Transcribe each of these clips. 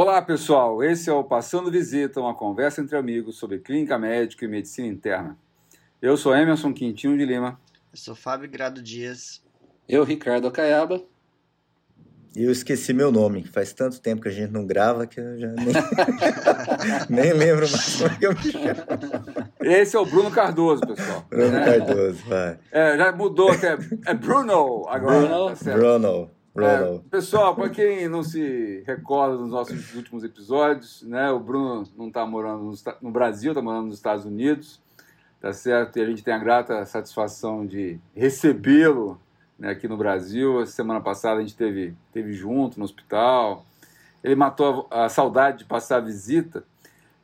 Olá, pessoal. Esse é o Passando Visita, uma conversa entre amigos sobre clínica médica e medicina interna. Eu sou Emerson Quintinho de Lima. Eu sou Fábio Grado Dias. Eu, Ricardo Acaiaba. E eu esqueci meu nome. Faz tanto tempo que a gente não grava que eu já nem, nem lembro mais como é que eu me chamo. Esse é o Bruno Cardoso, pessoal. Bruno É. Cardoso, vai. É, já mudou até. É Bruno agora. Bruno. tá certo. Bruno. É, pessoal, para quem não se recorda dos nossos últimos episódios, né, o Bruno não está morando no, no Brasil, está morando nos Estados Unidos, tá certo? E a gente tem a grata satisfação de recebê-lo né, aqui no Brasil. Semana passada a gente teve, teve junto no hospital. Ele matou a, a saudade de passar a visita.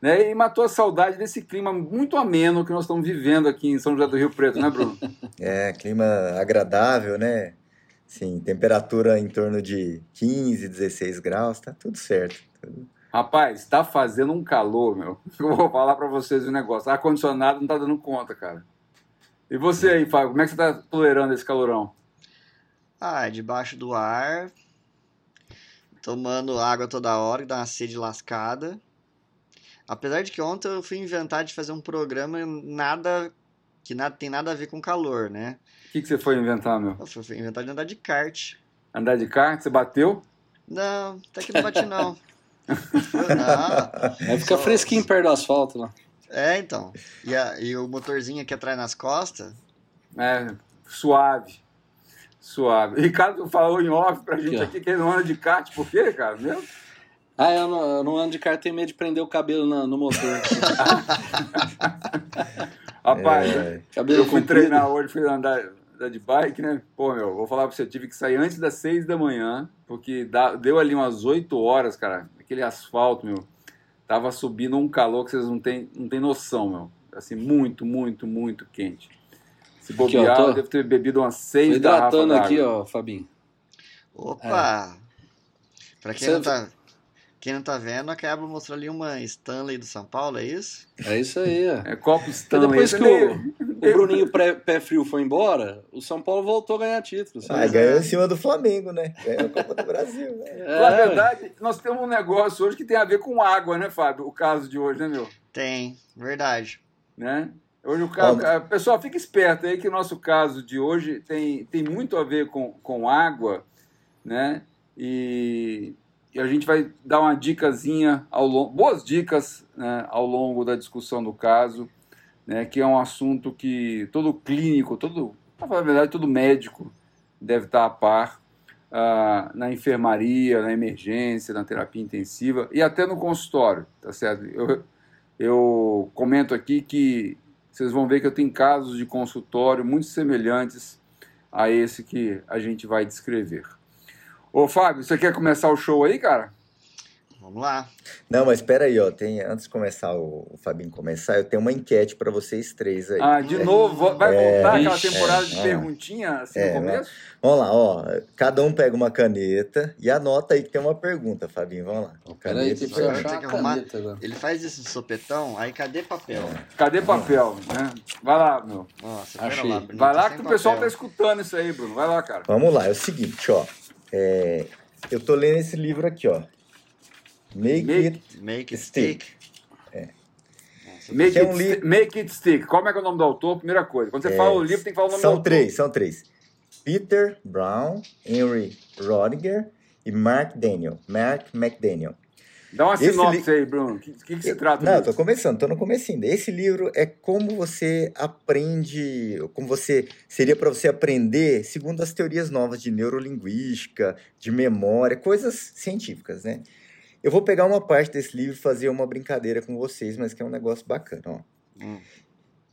Né, e matou a saudade desse clima muito ameno que nós estamos vivendo aqui em São José do Rio Preto, né, Bruno? É, clima agradável, né? Sim, temperatura em torno de 15, 16 graus, tá tudo certo. Rapaz, está fazendo um calor, meu. Eu vou falar para vocês um negócio. Ar-condicionado não tá dando conta, cara. E você aí, Fábio, como é que você tá tolerando esse calorão? Ah, debaixo do ar, tomando água toda hora, que dá uma sede lascada. Apesar de que ontem eu fui inventar de fazer um programa nada que nada, tem nada a ver com calor, né? O que, que você foi inventar, meu? Eu fui inventar de andar de kart. Andar de kart? Você bateu? Não, até que não bati não. não. Vai ficar Só- fresquinho perto do asfalto lá. É, então. E, a- e o motorzinho aqui atrás nas costas, É, suave. Suave. Ricardo falou em off pra gente Aqui, aqui que ele não anda de kart. Por quê, cara? Meu? Ah, eu não, eu não ando de carro, tenho medo de prender o cabelo na- no motor. Rapaz, É, cabelo eu fui comprido. treinar hoje, fui andar, andar de bike, né? Pô, meu, vou falar pra você, eu tive que sair antes das seis da manhã, porque dá- deu ali umas oito horas, cara, aquele asfalto, meu, tava subindo um calor que vocês não têm não tem noção, meu. Assim, muito, muito, muito quente. Se Aqui, ó, bobear, tô- eu devo ter bebido umas Tô seis garrafas hidratando aqui, ó, Fabinho. Opa! Pra quem Você- não, tá, quem não tá vendo, acaba mostrando ali uma Stanley do São Paulo, é isso? É isso aí, ó. É copo Stanley. depois esse que é o, o Bruninho pré- pé frio foi embora, o São Paulo voltou a ganhar títulos. Ah, ganhou em cima do Flamengo, né? Ganhou a Copa do Brasil, né? É, Na verdade, nós temos um negócio hoje que tem a ver com água, né, Fábio? O caso de hoje, né, meu? Tem, verdade. né? Hoje o caso, pessoal, fica esperto aí que o nosso caso de hoje tem, tem muito a ver com, com água, né? E, e a gente vai dar uma dicasinha ao longo, boas dicas né, ao longo da discussão do caso, né? Que é um assunto que todo clínico, todo, na verdade, todo médico deve estar a par ah, na enfermaria, na emergência, na terapia intensiva e até no consultório, tá certo? Eu, eu comento aqui que vocês vão ver que eu tenho casos de consultório muito semelhantes a esse que a gente vai descrever. Ô, Fábio, você quer começar o show aí, cara? Vamos lá. Não, mas espera aí, ó. Tem, antes de começar o, o Fabinho começar, eu tenho uma enquete para vocês três aí. Ah, de novo, vo- vai voltar aquela temporada de é, perguntinha assim é, no começo? Vamos lá, ó. Cada um pega uma caneta e anota aí que tem uma pergunta, Fabinho. Vamos lá. Peraí, tem que achar que arrumar. caneta. Ele faz isso de sopetão, aí cadê papel? Cadê papel? Né? Vai lá, meu. Nossa, Achei. lá, Bruno, Vai tá lá que o pessoal tá escutando isso aí, Bruno. Vai lá, cara. Vamos lá, é o seguinte, ó. É, eu tô lendo esse livro aqui, ó. Make, Make- It Make it Stick. stick. É. Make é it, um li- sti- make it stick. Como é que é o nome do autor? Primeira coisa. Quando você É, fala o livro, tem que falar o nome do São autor. três, são três. Peter Brown, Henry Rodiger e Mark Daniel. Mark McDaniel. Dá uma Esse sinopse aí, Bruno. O que, que, que se trata Não, tô começando, tô no comecinho. Esse livro é como você aprende, como você seria para você aprender segundo as teorias novas de neurolinguística, de memória, coisas científicas, né? Eu vou pegar uma parte desse livro e fazer uma brincadeira com vocês, mas que é um negócio bacana, ó. Hum.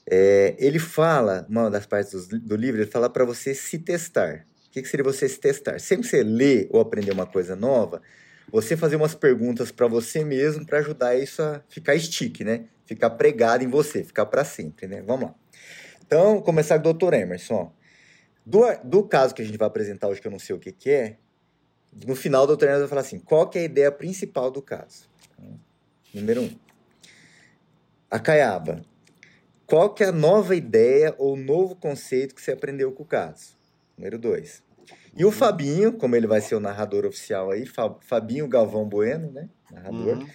É, ele fala, uma das partes do, do livro, ele fala para você se testar. O que, que seria você se testar? Sempre que você lê ou aprender uma coisa nova, você fazer umas perguntas para você mesmo para ajudar isso a ficar stick, né? Ficar pregado em você, ficar para sempre, né? Vamos lá. Então, começar com o Dr. Emerson. Ó. Do, do caso que a gente vai apresentar hoje, que eu não sei o que, que é, no final o Dr. Emerson vai falar assim: qual que é a ideia principal do caso? Número um. A caiaba. Qual que é a nova ideia ou novo conceito que você aprendeu com o caso? Número dois. E o Fabinho, como ele vai ser o narrador oficial aí, Fa- Fabinho Galvão Bueno, né? Narrador. Uhum.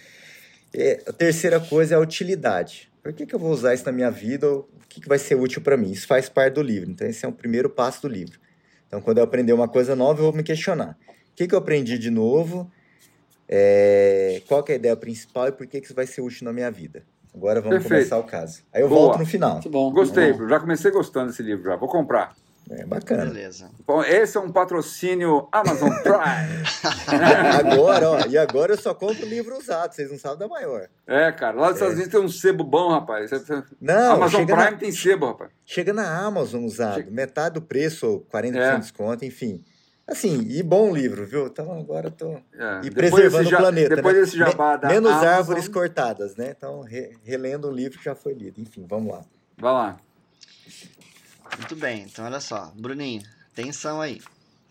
É, a terceira coisa é a utilidade. Por que, que eu vou usar isso na minha vida? Ou O que, que vai ser útil para mim? Isso faz parte do livro. Então, esse é o primeiro passo do livro. Então, quando eu aprender uma coisa nova, eu vou me questionar. O que, que eu aprendi de novo? É, qual que é a ideia principal e por que, que isso vai ser útil na minha vida? Agora vamos Perfeito. começar o caso. Aí eu Boa. volto no final. Muito bom. Gostei, Bom. já comecei gostando desse livro já. Vou comprar. É bacana. Beleza. Bom, esse é um patrocínio Amazon Prime. Agora, ó, e agora eu só compro livro usado, vocês não sabem da maior. É, cara, lá nos Estados Unidos tem um sebo bom, rapaz. Não, Amazon Prime na, tem sebo, rapaz. chega na Amazon usado, Chega- metade do preço, ou 40% É. de desconto, enfim. Assim, e bom livro, viu? Então agora eu tô. É. E preservando desse o planeta. Depois né? desse jabá Me- da Menos Amazon, árvores cortadas, né? Então, re- relendo um livro que já foi lido. Enfim, vamos lá. Vai lá. Muito bem, então olha só. Bruninho, atenção aí.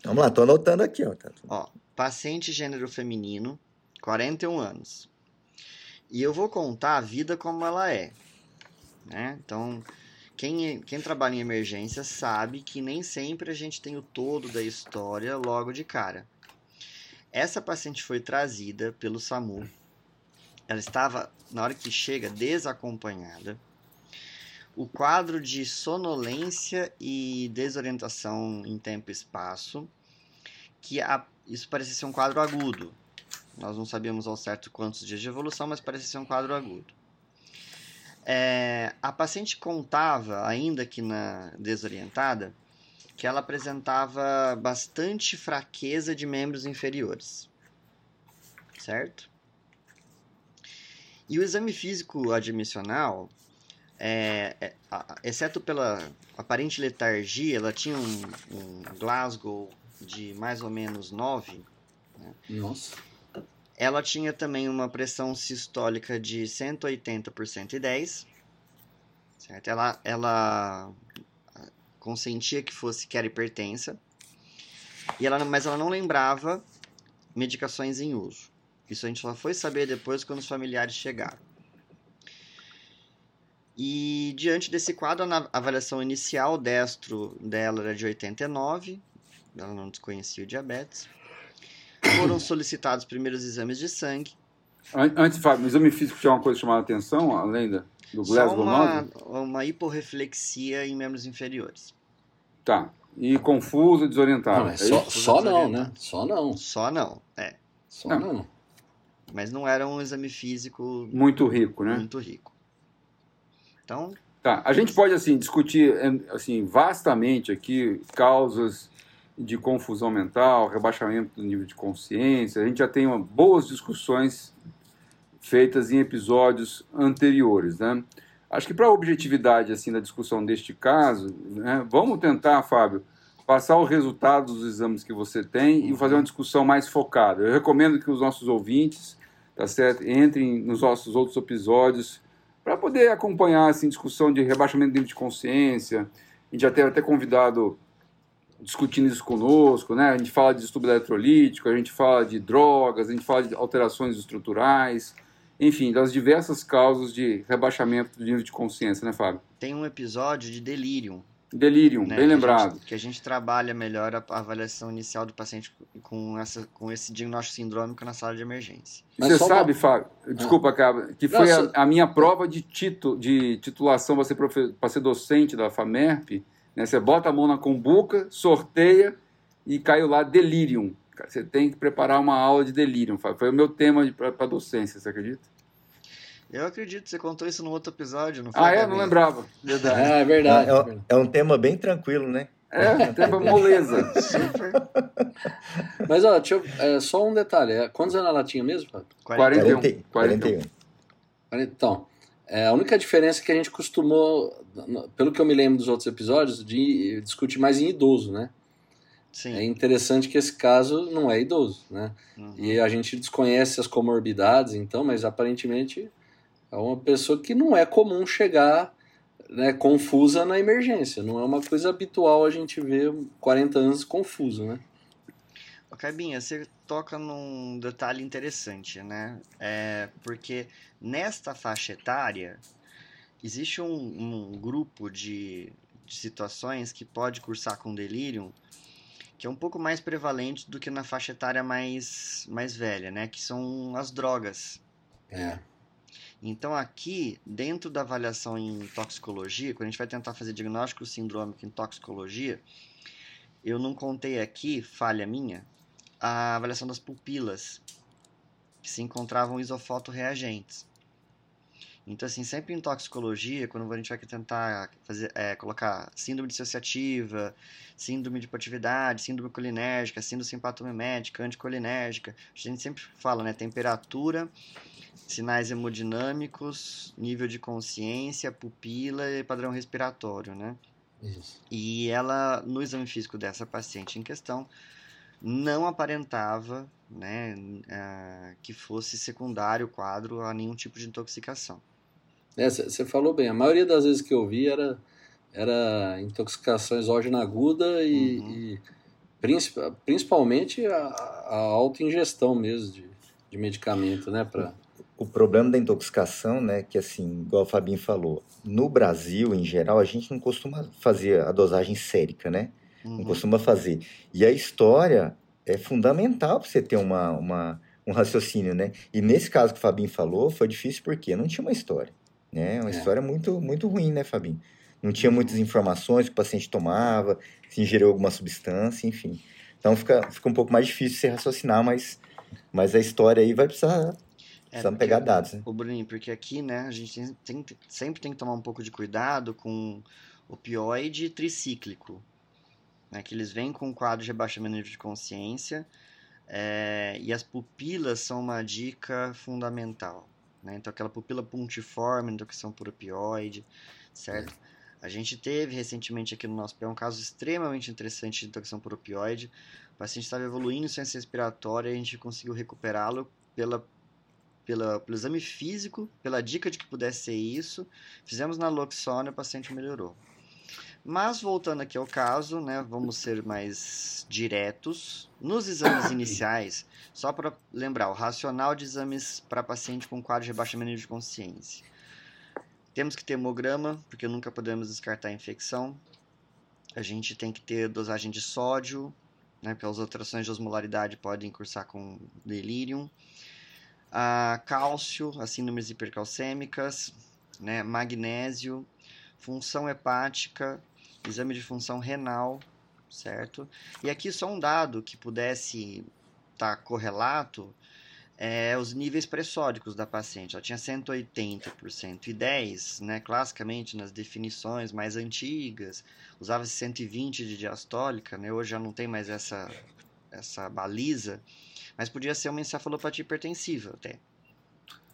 Vamos lá, tô anotando aqui, ó. Tá Ó, paciente gênero feminino, 41 anos. E eu vou contar a vida como ela é. Né? Então, quem, quem trabalha em emergência sabe que nem sempre a gente tem o todo da história logo de cara. Essa paciente foi trazida pelo SAMU. Ela estava, na hora que chega, desacompanhada. O quadro de sonolência e desorientação em tempo e espaço que a- isso parecia ser um quadro agudo. Nós não sabíamos ao certo quantos dias de evolução, mas parecia ser um quadro agudo. É, a paciente contava, ainda que na desorientada, que ela apresentava bastante fraqueza de membros inferiores. Certo? E o exame físico admissional, é, é, exceto pela aparente letargia, ela tinha um, um Glasgow de mais ou menos 9. Nossa. Ela tinha também uma pressão sistólica de 180 por 110. Certo? Ela, ela ah, consentia que fosse que era hipertensa. E ela, mas ela não lembrava medicações em uso. Isso a gente só foi saber depois quando os familiares chegaram. E diante desse quadro, a avaliação inicial destro dela era de 89, ela não desconhecia o diabetes. Foram solicitados os primeiros exames de sangue. An- Antes, Fábio, o exame físico tinha uma coisa chamada atenção, além da, do Só Glasgow uma, 9? uma hiporreflexia em membros inferiores. Tá. E confuso, desorientado. Não, é é só, isso? só não, né? Só não. Só não, é. Só Não. não. Mas não era um exame físico Muito rico, né? muito rico. Então, Tá. A gente pode, assim, discutir eh, assim, vastamente aqui causas de confusão mental, rebaixamento do nível de consciência. A gente já tem uma- boas discussões feitas em episódios anteriores, né? Acho que para a objetividade assim da discussão deste caso, né, vamos tentar, Fábio, passar o resultado dos exames que você tem e fazer uma discussão mais focada. Eu recomendo que os nossos ouvintes, tá certo, entrem nos nossos outros episódios para poder acompanhar assim discussão de rebaixamento do nível de consciência. A gente já teve até convidado discutindo isso conosco, né? A gente fala de estudo eletrolítico, a gente fala de drogas, a gente fala de alterações estruturais, enfim, das diversas causas de rebaixamento do nível de consciência, né, Fábio? tem um episódio de delírio. Delírio, né, bem que a lembrado. gente- que a gente trabalha melhor a avaliação inicial do paciente com, essa, com esse diagnóstico sindrômico na sala de emergência. Mas Você sabe, uma- Fábio, desculpa, cara, que Não, foi só- a, a minha prova de, tito, de titulação para ser, profe- ser docente da FAMERP. Né? Você bota a mão na cumbuca, sorteia e caiu lá delirium. Cara, Você tem que preparar uma aula de delirium, Fábio. Foi o meu tema para docência, você acredita? Eu acredito, você contou isso no outro episódio, não foi? Ah, é? Não lembrava. Verdade. É, é verdade. É, é um tema bem tranquilo, né? É, tema moleza. Super. Mas, ó, deixa eu, é, só um detalhe. é, Quantos anos ela tinha mesmo, Fábio? 41. 41. 41. Então, é, a única diferença é que a gente costumou, pelo que eu me lembro dos outros episódios, de discutir mais em idoso, né? Sim. É interessante que esse caso não é idoso, né? Uhum. E a gente desconhece as comorbidades, então, mas aparentemente é uma pessoa que não é comum chegar né, confusa na emergência. Não é uma coisa habitual a gente ver 40 anos confuso, né? Ô, Cabinha, você toca num detalhe interessante, né? É, porque nesta faixa etária existe um, um grupo de, de situações que pode cursar com delírio que é um pouco mais prevalente do que na faixa etária mais, mais velha, né? Que são as drogas. É. Então aqui, dentro da avaliação em toxicologia, quando a gente vai tentar fazer diagnóstico sindrômico em toxicologia, eu não contei aqui, falha minha, a avaliação das pupilas, que se encontravam isofotoreagentes. Então, assim, sempre em toxicologia, quando a gente vai tentar fazer, é, colocar síndrome dissociativa, síndrome de hipoatividade, síndrome colinérgica, síndrome simpatomimética, anticolinérgica, a gente sempre fala, né, temperatura, sinais hemodinâmicos, nível de consciência, pupila e padrão respiratório, né? Isso. E ela, no exame físico dessa paciente em questão, não aparentava né, eh, que fosse secundário o quadro a nenhum tipo de intoxicação. Você falou bem, a maioria das vezes que eu vi era, era intoxicação exógena aguda e, Uhum. e princip- principalmente a, a auto-ingestão mesmo de, de medicamento, né? Pra, O problema da intoxicação, né, que assim, igual o Fabinho falou, no Brasil, em geral, a gente não costuma fazer a dosagem sérica, né? Não Uhum. costuma fazer. E a história é fundamental para você ter uma, uma, um raciocínio, né? E nesse caso que o Fabinho falou, foi difícil porque não tinha uma história, né? Uma É. história muito, muito ruim, né, Fabinho? Não tinha Uhum. muitas informações que o paciente tomava, se ingeriu alguma substância, enfim. Então fica, fica um pouco mais difícil você raciocinar, mas, mas a história aí vai precisar, É, precisamos porque- pegar dados, né? Ô, Bruninho, porque aqui, né, a gente tem, tem- sempre tem que tomar um pouco de cuidado com opioide tricíclico, né, que eles vêm com um quadro de rebaixamento de nível de consciência, é, e as pupilas são uma dica fundamental, né, então aquela pupila pontiforme, intoxicação por opioide, certo? A gente teve recentemente aqui no nosso pé um caso extremamente interessante de intoxicação por opioide, o paciente estava evoluindo em ciência respiratória e a gente conseguiu recuperá-lo pela pela, pelo exame físico, pela dica de que pudesse ser isso, fizemos naloxona e o paciente melhorou. Mas voltando aqui ao caso, né, vamos ser mais diretos. Nos exames iniciais, só para lembrar, o racional de exames para paciente com quadro de rebaixamento de consciência. Temos que ter hemograma, porque nunca podemos descartar a infecção. A gente tem que ter dosagem de sódio, né, porque as alterações de osmolaridade podem cursar com delírio a cálcio, as síndromes hipercalcêmicas, né, magnésio, função hepática, exame de função renal, certo? E aqui só um dado que pudesse estar correlato é os níveis pressóricos da paciente. Ela tinha 180 por 110, né? Classicamente nas definições mais antigas, usava-se 120 de diastólica, né? Hoje já não tem mais essa essa baliza, mas podia ser uma encefalopatia hipertensiva até.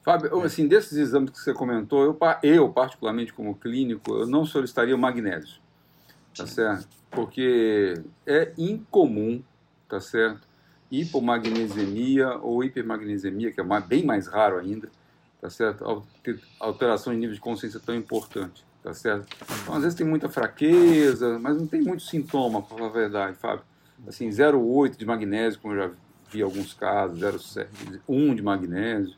Fábio, eu, assim, desses exames que você comentou, eu, eu, particularmente como clínico, eu não solicitaria o magnésio, tá certo? Porque é incomum, tá certo? Hipomagnesemia ou hipermagnesemia, que é bem mais raro ainda, tá certo? Al- ter Alteração de nível de consciência tão importante, tá certo? Então, às vezes tem muita fraqueza, mas não tem muito sintoma, para falar a verdade, Fábio. Assim, 0,8 de magnésio, como eu já vi alguns casos, 0,7, 1 de magnésio,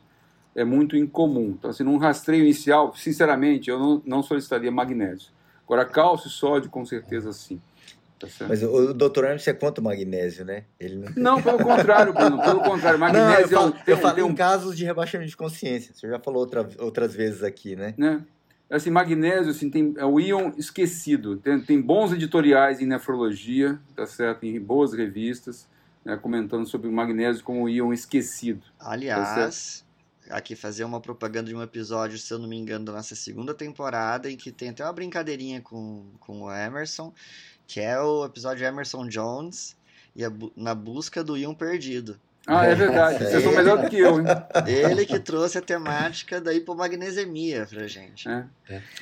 é muito incomum. Então, assim, num rastreio inicial, sinceramente, eu não, não solicitaria magnésio. Agora, cálcio e sódio, com certeza sim. Tá? Mas o, o doutor Hermes é contra o magnésio, né? Ele não... Não, pelo contrário, Bruno, pelo contrário. Não, eu Magnésio é um- falo, tem eu falo tem um em casos de rebaixamento de consciência. Você já falou outra, outras vezes aqui, né? né? Assim, magnésio, assim, tem, é o íon esquecido. Tem, tem bons editoriais em nefrologia, tá certo? Em boas revistas, né, comentando sobre o magnésio como o íon esquecido. Aliás, aqui fazer uma propaganda de um episódio, se eu não me engano, da nossa segunda temporada, em que tem até uma brincadeirinha com, com o Emerson, que é o episódio Emerson Jones e a na busca do Ion perdido. Ah, é verdade. Vocês são melhor do que eu, hein? Ele que trouxe a temática da hipomagnesemia pra gente. É.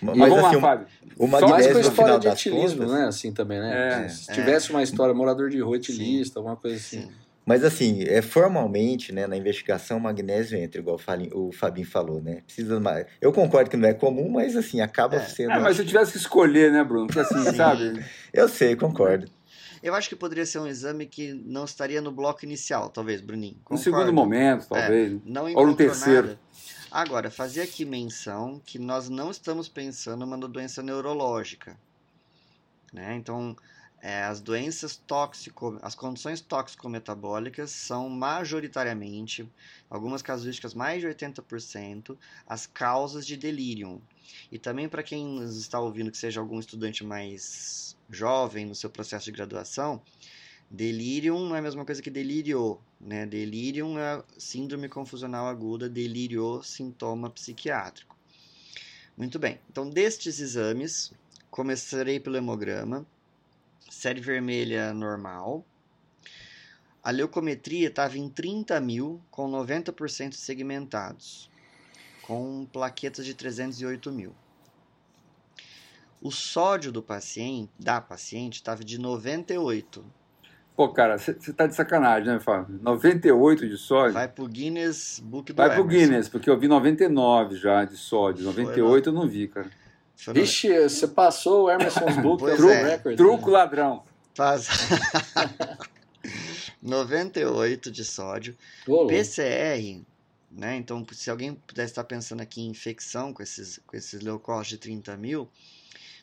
Mas, Mas vamos assim, lá, Fábio. o, o Só Mais magnésio, com a história de etilismo, contas... né? Assim também, né? É. Se tivesse uma história, morador de rua etilista, alguma coisa assim. Sim. Mas assim, é, formalmente, né, na investigação, o magnésio entra, igual o Fabinho falou, né? Precisa mais. Eu concordo que não é comum, mas assim, acaba É. sendo. É, mas se eu tivesse que escolher, né, Bruno? Porque assim, Sim. sabe? Eu sei, concordo. Eu acho que poderia ser um exame que não estaria no bloco inicial, talvez, Bruninho. No Concordo. segundo momento, talvez. Não Ou no terceiro. nada. Agora, fazer aqui menção que nós não estamos pensando numa doença neurológica. Né? Então, é, as doenças tóxico, as condições tóxico-metabólicas são majoritariamente, algumas casuísticas mais de 80%, as causas de delírio. E também para quem está ouvindo que seja algum estudante mais jovem no seu processo de graduação, delírio não é a mesma coisa que delírio, né? Delírio é síndrome confusional aguda, delírio sintoma psiquiátrico. Muito bem. Então, destes exames, começarei pelo hemograma série vermelha normal. A leucometria estava em 30 mil, com 90% segmentados, com plaquetas de 308 mil. O sódio do paciente, da paciente, estava de 98. Pô, cara, você tá de sacanagem, né, Fábio? 98 de sódio? Vai pro Guinness Book do Vai pro Emerson. Guinness, porque eu vi 99 já de sódio. 98 eu não vi, cara. Vixe, você passou o Emerson's Book Pois of é. Records. Truco né? ladrão. Faz... 98 de sódio. Ô, louco. PCR, né? Então, se alguém pudesse estar pensando aqui em infecção com esses, com esses leucócitos de 30 mil,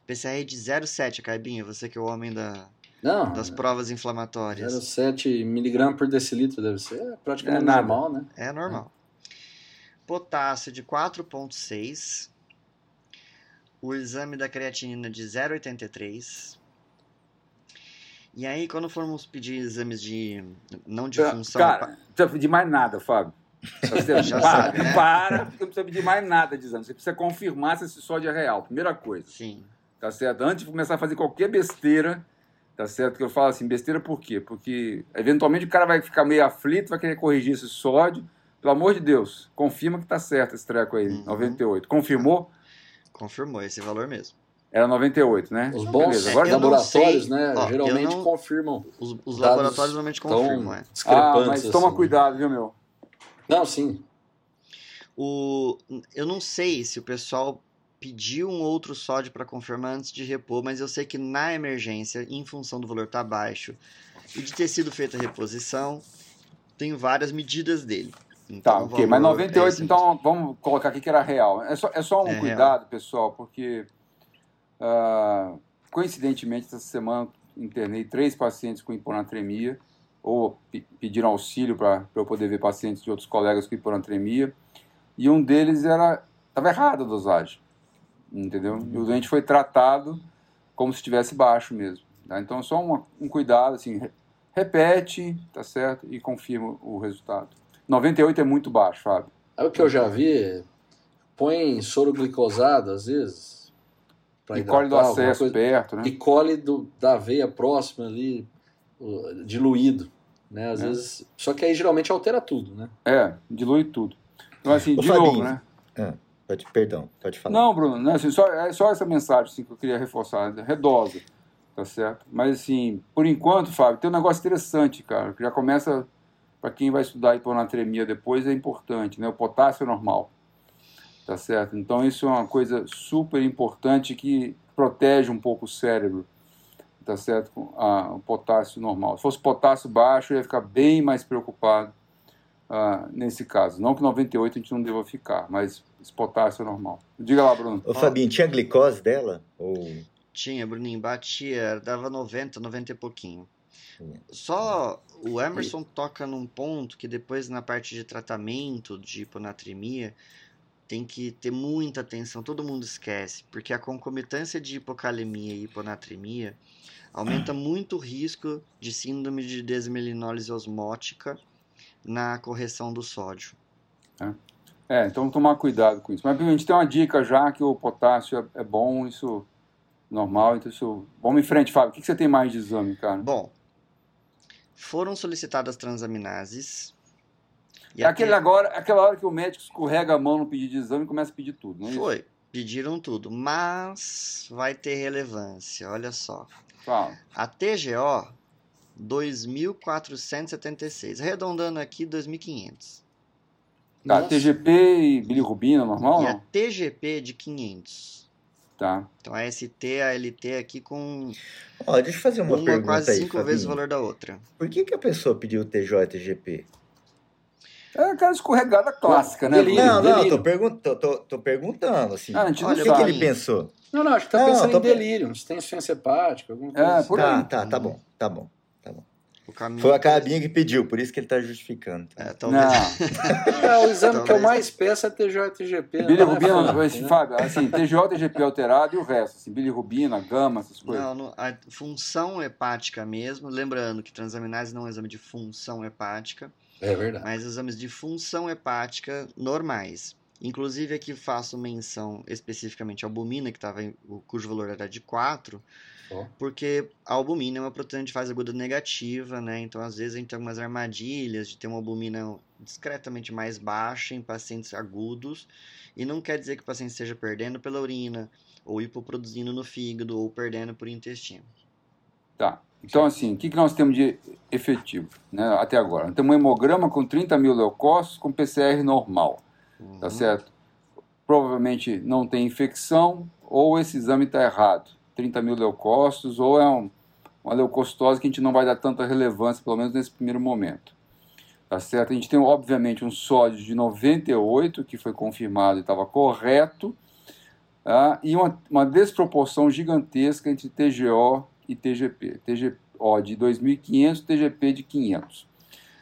PCR de 0,7, Caibinha, você que é o homem da, Não, das provas inflamatórias. 0,7 miligramas por decilitro deve ser é praticamente É nada. normal, né? É normal. Potássio de 4,6. O exame da creatinina de 0,83. E aí, quando formos pedir exames de. não de função. Cara, não precisa pedir mais nada, Fábio. Você Já para, sabe, né? para, porque não precisa pedir mais nada de exame. Você precisa confirmar se esse sódio é real. Primeira coisa. Sim. tá certo? Antes de começar a fazer qualquer besteira, tá certo? Que eu falo assim, besteira por quê? Porque eventualmente o cara vai ficar meio aflito, vai querer corrigir esse sódio. Pelo amor de Deus, confirma que tá certo esse treco aí, Uhum. 98. Confirmou? Confirmou esse valor mesmo. Era 98, né? Os bons beleza. Agora eu não laboratórios, sei. né, Ó, geralmente não- confirmam. Os, os laboratórios normalmente tão confirmam, é. Ah, mas toma assim. cuidado, viu, meu? Não, sim. O, eu não sei se o pessoal pediu um outro sódio para confirmar antes de repor, mas eu sei que na emergência, em função do valor estar baixo e de ter sido feita a reposição, tem várias medidas dele. Então, Tá, ok. Mas valor 98, é então vamos colocar aqui que era real. É só, é só um É real. cuidado, pessoal, porque ah, coincidentemente essa semana internei três pacientes com hiponatremia, ou pe- pediram auxílio para eu poder ver pacientes de outros colegas com hiponatremia, e um deles era estava errada a dosagem, entendeu? E o doente foi tratado como se estivesse baixo mesmo. tá? Então só uma- um cuidado, assim, re- repete, tá certo, e confirma o resultado. 98 é muito baixo, Fábio. Aí o que eu já vi, põe soro glicosado, às vezes, pra E colhe do acesso coisa, perto, né? e colhe do, da veia próxima ali, diluído, né? Às É. vezes, só que aí geralmente altera tudo, né? É, dilui tudo. Então, assim, Ô, de Fabinho. novo, né? Pode, perdão, pode falar. Não, Bruno, não, assim, só, é só essa mensagem assim, que eu queria reforçar, redosa, tá certo? Mas, assim, por enquanto, Fábio, tem um negócio interessante, cara, que já começa, para quem vai estudar hiponatremia depois, é importante, né? O potássio normal, tá certo? Então, isso é uma coisa super importante que protege um pouco o cérebro, tá certo? Com a- o potássio normal. Se fosse potássio baixo, eu ia ficar bem mais preocupado ah, nesse caso. Não que 98 a gente não deva ficar, mas esse potássio é normal. Diga lá, Bruno. Ô, Fabinho, tinha glicose dela? Ou... Tinha, Bruninho, batia, dava 90, 90 e pouquinho. Só o Emerson toca num ponto que depois na parte de tratamento de hiponatremia tem que ter muita atenção, todo mundo esquece, porque a concomitância de hipocalemia e hiponatremia aumenta muito o risco de síndrome de desmelinólise osmótica na correção do sódio. É, então tomar cuidado com isso. Mas a gente tem uma dica já que o potássio é, é bom, isso normal, então isso. Vamos em frente, Fábio. O que, que você tem mais de exame, cara? Bom, foram solicitadas transaminases. E É aquele agora, aquela hora que o médico escorrega a mão no pedido de exame e começa a pedir tudo, não é isso? Foi. Pediram tudo, mas vai ter relevância. Olha só. Fala. A TGO 2476, arredondando aqui 2500. Tá, Nossa. TGP e bilirrubina, normal? E a? TGP de 500. Tá. Então a ST, a LT aqui com Ó, deixa eu fazer uma, uma, pergunta quase aí, cinco Fabinho. vezes o valor da outra. Por que, que a pessoa pediu TJ TGP? É aquela escorregada clássica, né? delírio. Não, não, delírio. tô, pergun tô, tô, tô perguntando, assim. Ah, gente o não que, ele pensou? Não, não, acho que tá Não, pensando tô- em delírio, se tem insuficiência hepática, alguma coisa É, assim. por Tá, aí. tá, tá bom, tá bom. O caminho Foi a Cabinha que pediu, por isso que ele tá justificando. É, talvez. Não. É, o exame que eu Talvez. mais peço é TJ e TGP. Bilirrubina, é né? Fábio, assim, TGO, TGP alterado e o resto, assim, bilirrubina, gama, essas coisas. Não, não, a função hepática mesmo, lembrando que transaminase não é um exame de função hepática, É verdade. mas exames de função hepática normais. Inclusive aqui faço menção especificamente à albumina, que tava em- o- cujo valor era de 4, Porque a albumina é uma proteína de fase aguda negativa, né? Então às vezes a gente tem algumas armadilhas de ter uma albumina discretamente mais baixa em pacientes agudos, e não quer dizer que o paciente esteja perdendo pela urina, ou hipoproduzindo no fígado, ou perdendo por intestino. Tá. Então, assim, o que, que nós temos de efetivo né, até agora? Nós temos um hemograma com 30 mil leucócitos com PCR normal, tá Uhum. certo? Provavelmente não tem infecção ou esse exame está errado. 30 mil leucócitos ou é um- uma leucocitose que a gente não vai dar tanta relevância, pelo menos nesse primeiro momento. Tá certo? A gente tem, obviamente, um sódio de 98, que foi confirmado e estava correto, tá? e uma, uma desproporção gigantesca entre TGO e TGP. TGO de 2.500, TGP de 500.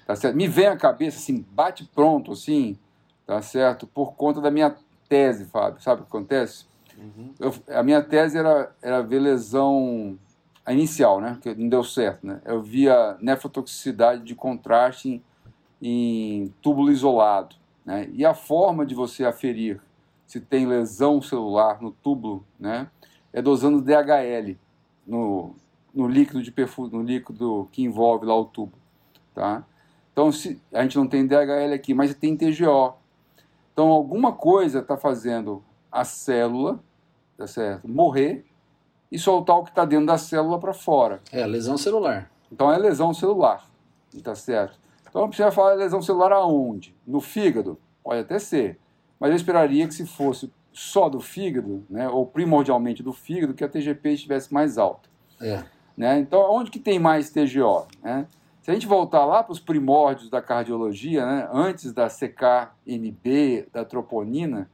Tá certo? Me vem à cabeça, assim, bate pronto, assim, tá certo? Por conta da minha tese, Fábio. Sabe o que acontece? Uhum. Eu- a minha tese era, era ver lesão a inicial, né? Que não deu certo, né? Eu via nefrotoxicidade de contraste em, em túbulo isolado, né? E a forma de você aferir se tem lesão celular no túbulo, né? É dosando DHL no, no líquido de perfusão, no líquido que envolve lá o tubo, tá? Então, se a gente não tem DHL aqui, mas tem TGO. Então, alguma coisa está fazendo a célula, tá certo? Morrer e soltar o que está dentro da célula para fora. É, lesão celular. Então é lesão celular, tá certo? Então você vai falar lesão celular aonde? No fígado? Pode até ser, mas eu esperaria que se fosse só do fígado, né, ou primordialmente do fígado, que a TGP estivesse mais alta. É. Né? Então, onde que tem mais TGO? Né? Se a gente voltar lá para os primórdios da cardiologia, né, antes da CKMB, da troponina,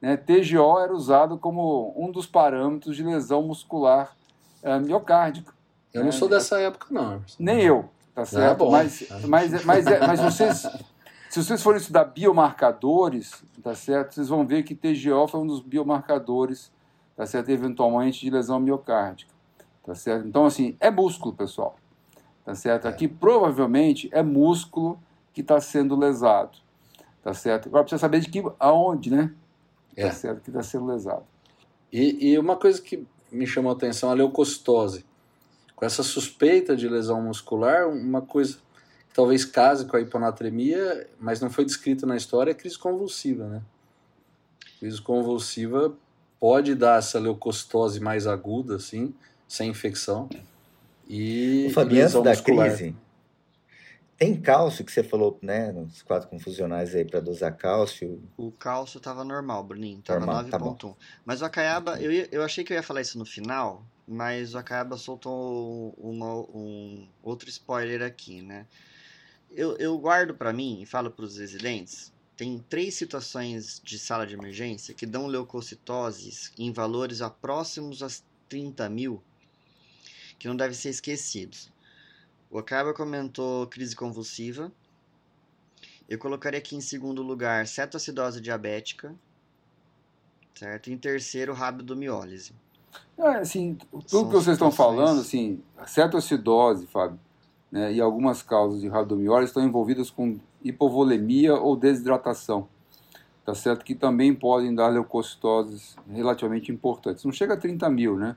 né, TGO era usado como um dos parâmetros de lesão muscular eh, miocárdica. Eu não É, sou dessa época, não. Nem eu, tá certo? bom. Mas, mas, mas, é- mas vocês, se vocês forem estudar biomarcadores, tá certo? Vocês vão ver que TGO foi um dos biomarcadores, tá certo? Eventualmente de lesão miocárdica, tá certo? Então, assim, é músculo, pessoal, tá certo? Aqui provavelmente é músculo que está sendo lesado, tá certo? Agora precisa saber de que, aonde, né? É. Tá certo? Que está sendo lesado. E, e uma coisa que me chamou a atenção, a leucocitose. Com essa suspeita de lesão muscular, uma coisa que talvez case com a hiponatremia, mas não foi descrita na história, é crise convulsiva, né? Crise convulsiva pode dar essa leucocitose mais aguda, assim, sem infecção. E, O Fabiano, lesão da muscular. crise, tem cálcio que você falou, né, nos quatro confusionais aí para dosar cálcio. O cálcio tava normal, Bruninho. Tava Normal, tá bom. 9.1. mas o Acaiaba, eu, ia- eu achei que eu ia falar isso no final, mas o Acaiaba soltou uma- um outro spoiler aqui, né? Eu, eu guardo pra mim e falo pros residentes, tem três situações de sala de emergência que dão leucocitoses em valores próximos a 30 mil, que não devem ser esquecidos. O Acaiaba comentou crise convulsiva, eu colocaria aqui em segundo lugar cetoacidose diabética. Certo? Em terceiro, rabdomiólise. É, assim, tudo São que vocês estão falando, assim, cetoacidose, Fábio, né, e algumas causas de rabdomiólise estão envolvidas com hipovolemia ou desidratação, tá certo? Que também podem dar leucocitoses relativamente importantes. Não chega a 30 mil, né?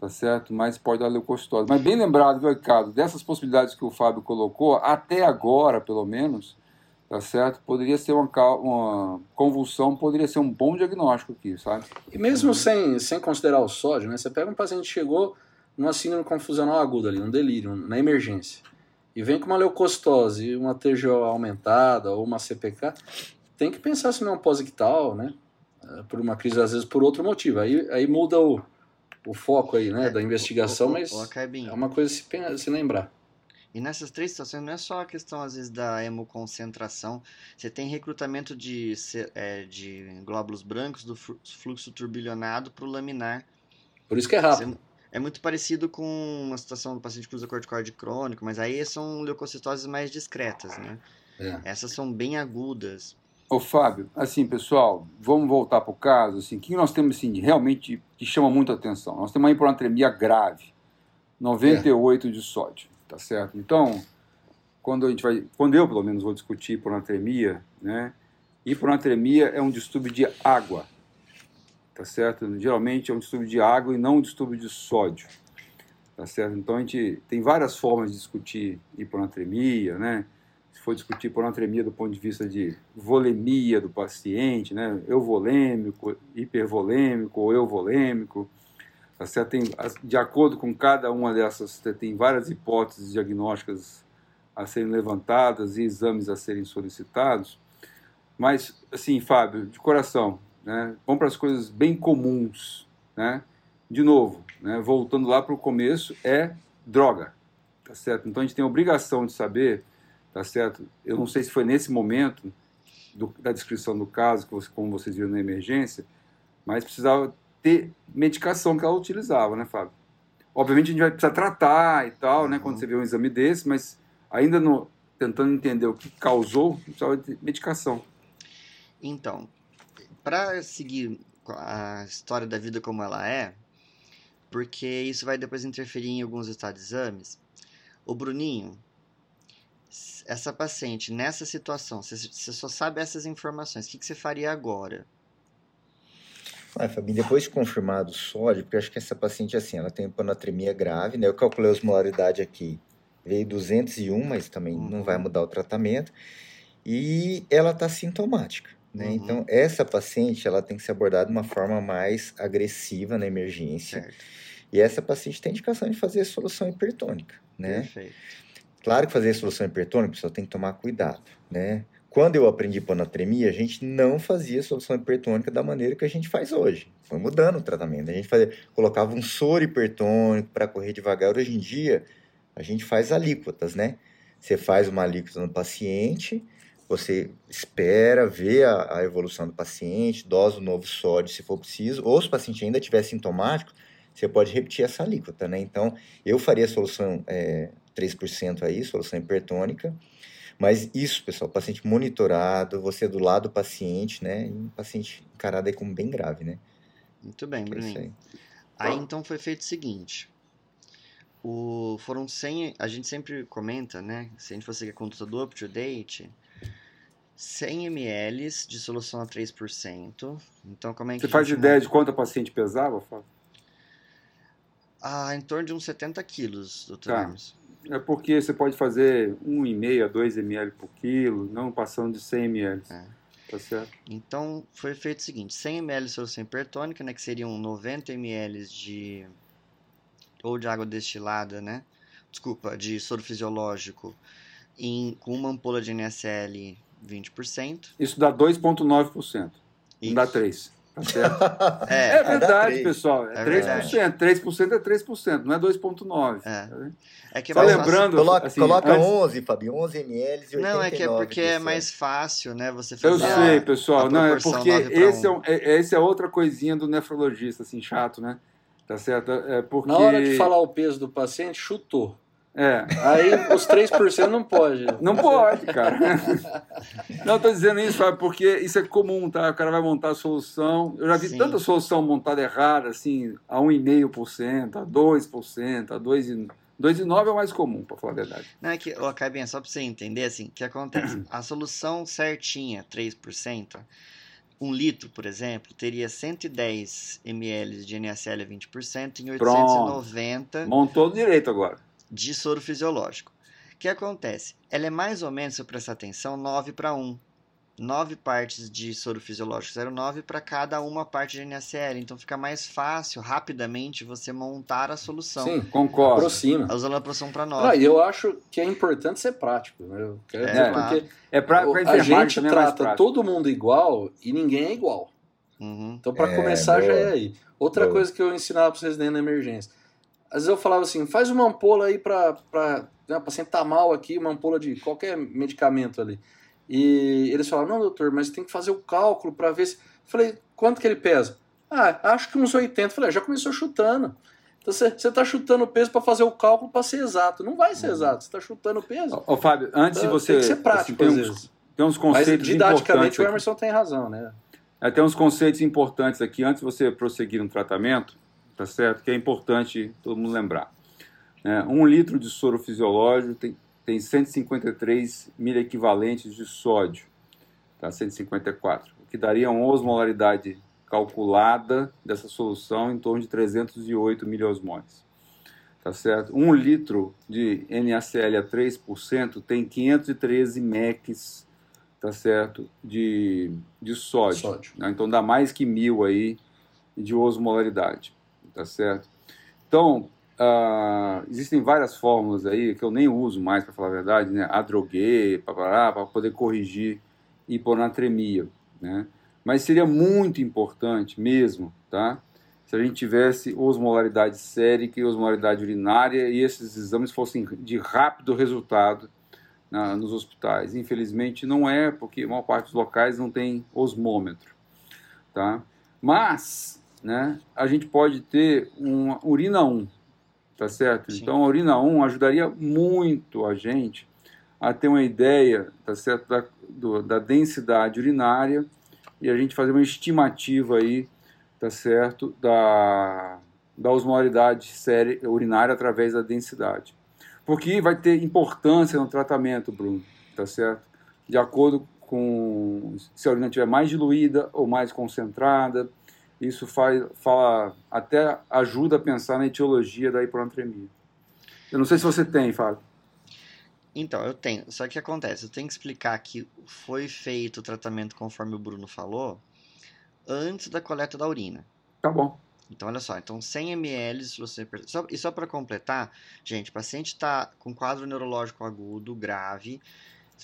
Tá certo? Mas pode dar leucocitose. Mas bem lembrado, viu, Ricardo? Dessas possibilidades que o Fábio colocou, até agora, pelo menos, tá certo? Poderia ser uma, uma convulsão, poderia ser um bom diagnóstico aqui, sabe? E mesmo sem, sem considerar o sódio, né? Você pega um paciente que chegou numa síndrome confusional aguda ali, um delírio, na emergência, e vem com uma leucocitose, uma TGO aumentada ou uma CPK, tem que pensar se não é um pós-ictal, né? Eh, Por uma crise, às vezes por outro motivo. Aí, aí muda o, o foco aí, né, da investigação, O- o- mas o Acaibinho. é uma coisa se, se lembrar. E nessas três situações não é só a questão, às vezes, da hemoconcentração. Você tem recrutamento de, é, de glóbulos brancos do flu- fluxo turbilhonado para o laminar Por isso que é rápido. É muito parecido com uma situação do paciente que usa corticoide crônico, mas aí são leucocitoses mais discretas, né? É. Essas são bem agudas. Ô, Fábio, assim, pessoal, vamos voltar para o caso, assim, o que nós temos, assim, realmente que chama muito a atenção? Nós temos uma hiponatremia grave, 98 de sódio, tá certo? Então, quando a gente vai, quando eu, pelo menos, vou discutir hiponatremia, né, hiponatremia é um distúrbio de água, tá certo? Geralmente é um distúrbio de água e não um distúrbio de sódio, tá certo? Então, a gente tem várias formas de discutir hiponatremia, né, for discutir hiponatremia do ponto de vista de volemia do paciente, né? euvolêmico, hipervolêmico ou euvolêmico, certo? Tem, de acordo com cada uma dessas, tem várias hipóteses diagnósticas a serem levantadas e exames a serem solicitados. Mas, assim, Fábio, de coração, né? vamos para as coisas bem comuns. Né? De novo, né? voltando lá para o começo, é droga. Tá certo? Então a gente tem a obrigação de saber tá certo? Eu não sei se foi nesse momento do, da descrição do caso, que você, como vocês viram na emergência, mas precisava ter medicação que ela utilizava, né, Fábio? Obviamente a gente vai precisar tratar e tal, né, quando você vê um exame desse, mas ainda no, tentando entender o que causou, precisava de medicação. Então, para seguir a história da vida como ela é, porque isso vai depois interferir em alguns estados de exames, o Bruninho, essa paciente nessa situação, você, você só sabe essas informações, o que, que você faria agora? Ah, Fabi, depois de confirmado o sódio, porque acho que essa paciente, assim, ela tem panatremia grave, né? Eu calculei a osmolaridade aqui, veio 201, mas também uhum. não vai mudar o tratamento. E ela está sintomática, né? Uhum. Então, essa paciente, ela tem que ser abordada de uma forma mais agressiva na emergência. Certo. E essa paciente tem indicação de fazer solução hipertônica, né? Perfeito. Claro que fazer solução hipertônica, pessoal tem que tomar cuidado, né? Quando eu aprendi hiponatremia, a gente não fazia solução hipertônica da maneira que a gente faz hoje. Foi mudando o tratamento. A gente fazia, colocava um soro hipertônico para correr devagar. Hoje em dia, a gente faz alíquotas, né? Você faz uma alíquota no paciente, você espera ver a, a, evolução do paciente, dosa o novo sódio se for preciso, ou se o paciente ainda estiver sintomático, você pode repetir essa alíquota, né? Então, eu faria a solução é, 3% aí, solução hipertônica. Mas isso, pessoal, paciente monitorado, você do lado do paciente, né? E um paciente encarado aí como bem grave, né? Muito bem, é Bruninho. Aí. aí. então foi feito o seguinte. O, foram 100, a gente sempre comenta, né? Se a gente fosse seguir a conduta do up to date, 100 ml de solução a 3%. Então, como é que Você faz ideia de quanto a paciente pesava, Fábio? Ah, em torno de uns 70 quilos, doutor tá. Hermes. É porque você pode fazer 1,5 a 2 ml por quilo, não passando de 100 ml. É. Tá certo? Então, foi feito o seguinte: 100 ml de solução hipertônica, né, que seriam 90 ml de ou de água destilada, né? Desculpa, de soro fisiológico em, com uma ampola de NSL 20%. Isso dá 2,9%. Não dá 3%. Tá é, é verdade, pessoal. É, é 3%. Verdade. 3% é 3%, não é 2,9%. É. É que é Só lembrando. Coloca, assim, coloca antes... 11, Fabio, 11 ml e 89 Não, é que é porque é mais fácil, né? Você fazer. Eu sei, pessoal. Não, é porque esse é, um, é, esse é outra coisinha do nefrologista, assim, chato, né? Tá certo? É porque... Na hora de falar o peso do paciente, chutou. É. Aí os 3% não pode. Não pode, cara. Não, estou dizendo isso, sabe, porque isso é comum, tá? O cara vai montar a solução. Eu já vi Sim. tanta solução montada errada, assim, a 1,5%, a 2%, a 2,9%. 2,9 é o mais comum, para falar a verdade. Não, é que, ó, bem, só para você entender, assim, o que acontece? A solução certinha, 3%, um litro, por exemplo, teria 110 ml de NaCl a 20% em 890. Pronto. Montou direito agora de soro fisiológico. O que acontece? Ela é mais ou menos, se eu prestar atenção, 9 para 1. 9 partes de soro fisiológico 0,9 para cada uma parte de NaCl. Então fica mais fácil, rapidamente, você montar a solução. Sim, concordo. Aproxima. Usando a aproximação para 9. E eu acho que é importante ser prático. Né? Eu quero é, dizer, porque é pra, pra a gente é trata todo mundo igual e ninguém é igual. Uhum. Então, para é, começar, boa. já é aí. Outra boa. coisa que eu ensinava para vocês dentro da emergência às vezes eu falava assim, faz uma ampola aí para né, o paciente tá mal aqui, uma ampola de qualquer medicamento ali. E eles falavam, não doutor, mas tem que fazer o cálculo para ver se... Falei, quanto que ele pesa? Ah, acho que uns 80. Eu falei, ah, já começou chutando. Então você está chutando o peso para fazer o cálculo para ser exato. Não vai ser Uhum. exato. Você está chutando o peso. Ô, ô, Fábio, antes de Então, você. tem que ser prático, tem, às uns, tem uns Mas conceitos didaticamente importantes. o aqui. Emerson tem razão, né? É, tem uns conceitos importantes aqui antes de você prosseguir no tratamento, tá certo? Que é importante todo mundo lembrar. né? um litro de soro fisiológico tem, tem 153 miliequivalentes de sódio, tá? 154, o que daria uma osmolaridade calculada dessa solução em torno de 308 miliosmoles. Tá certo? Um litro de NaCl a 3% tem 513 MECs, tá certo? De, de sódio. Sódio. né? Então dá mais que mil aí de osmolaridade, tá certo? Então, ah, existem várias fórmulas aí que eu nem uso mais, para falar a verdade, né? Adrogué, para poder corrigir hiponatremia, né? Mas seria muito importante mesmo, tá? Se a gente tivesse osmolaridade sérica e osmolaridade urinária e esses exames fossem de rápido resultado na- nos hospitais. Infelizmente não é, porque a maior parte dos locais não tem osmômetro, tá? Mas, né, a gente pode ter uma urina 1, tá certo? Sim. Então a urina 1 ajudaria muito a gente a ter uma ideia, tá certo, da, do- da densidade urinária e a gente fazer uma estimativa aí, tá certo, da, da osmolaridade séria, urinária através da densidade. Porque vai ter importância no tratamento, Bruno, tá certo? De acordo com se a urina estiver mais diluída ou mais concentrada, isso faz, fala, até ajuda a pensar na etiologia da hiponatremia. Eu não sei se você tem, Fábio. Então, eu tenho. Só que acontece, eu tenho que explicar que foi feito o tratamento conforme o Bruno falou antes da coleta da urina. Tá bom. Então, olha só, então 100 ml, se você só, e só para completar, gente, o paciente está com quadro neurológico agudo, grave,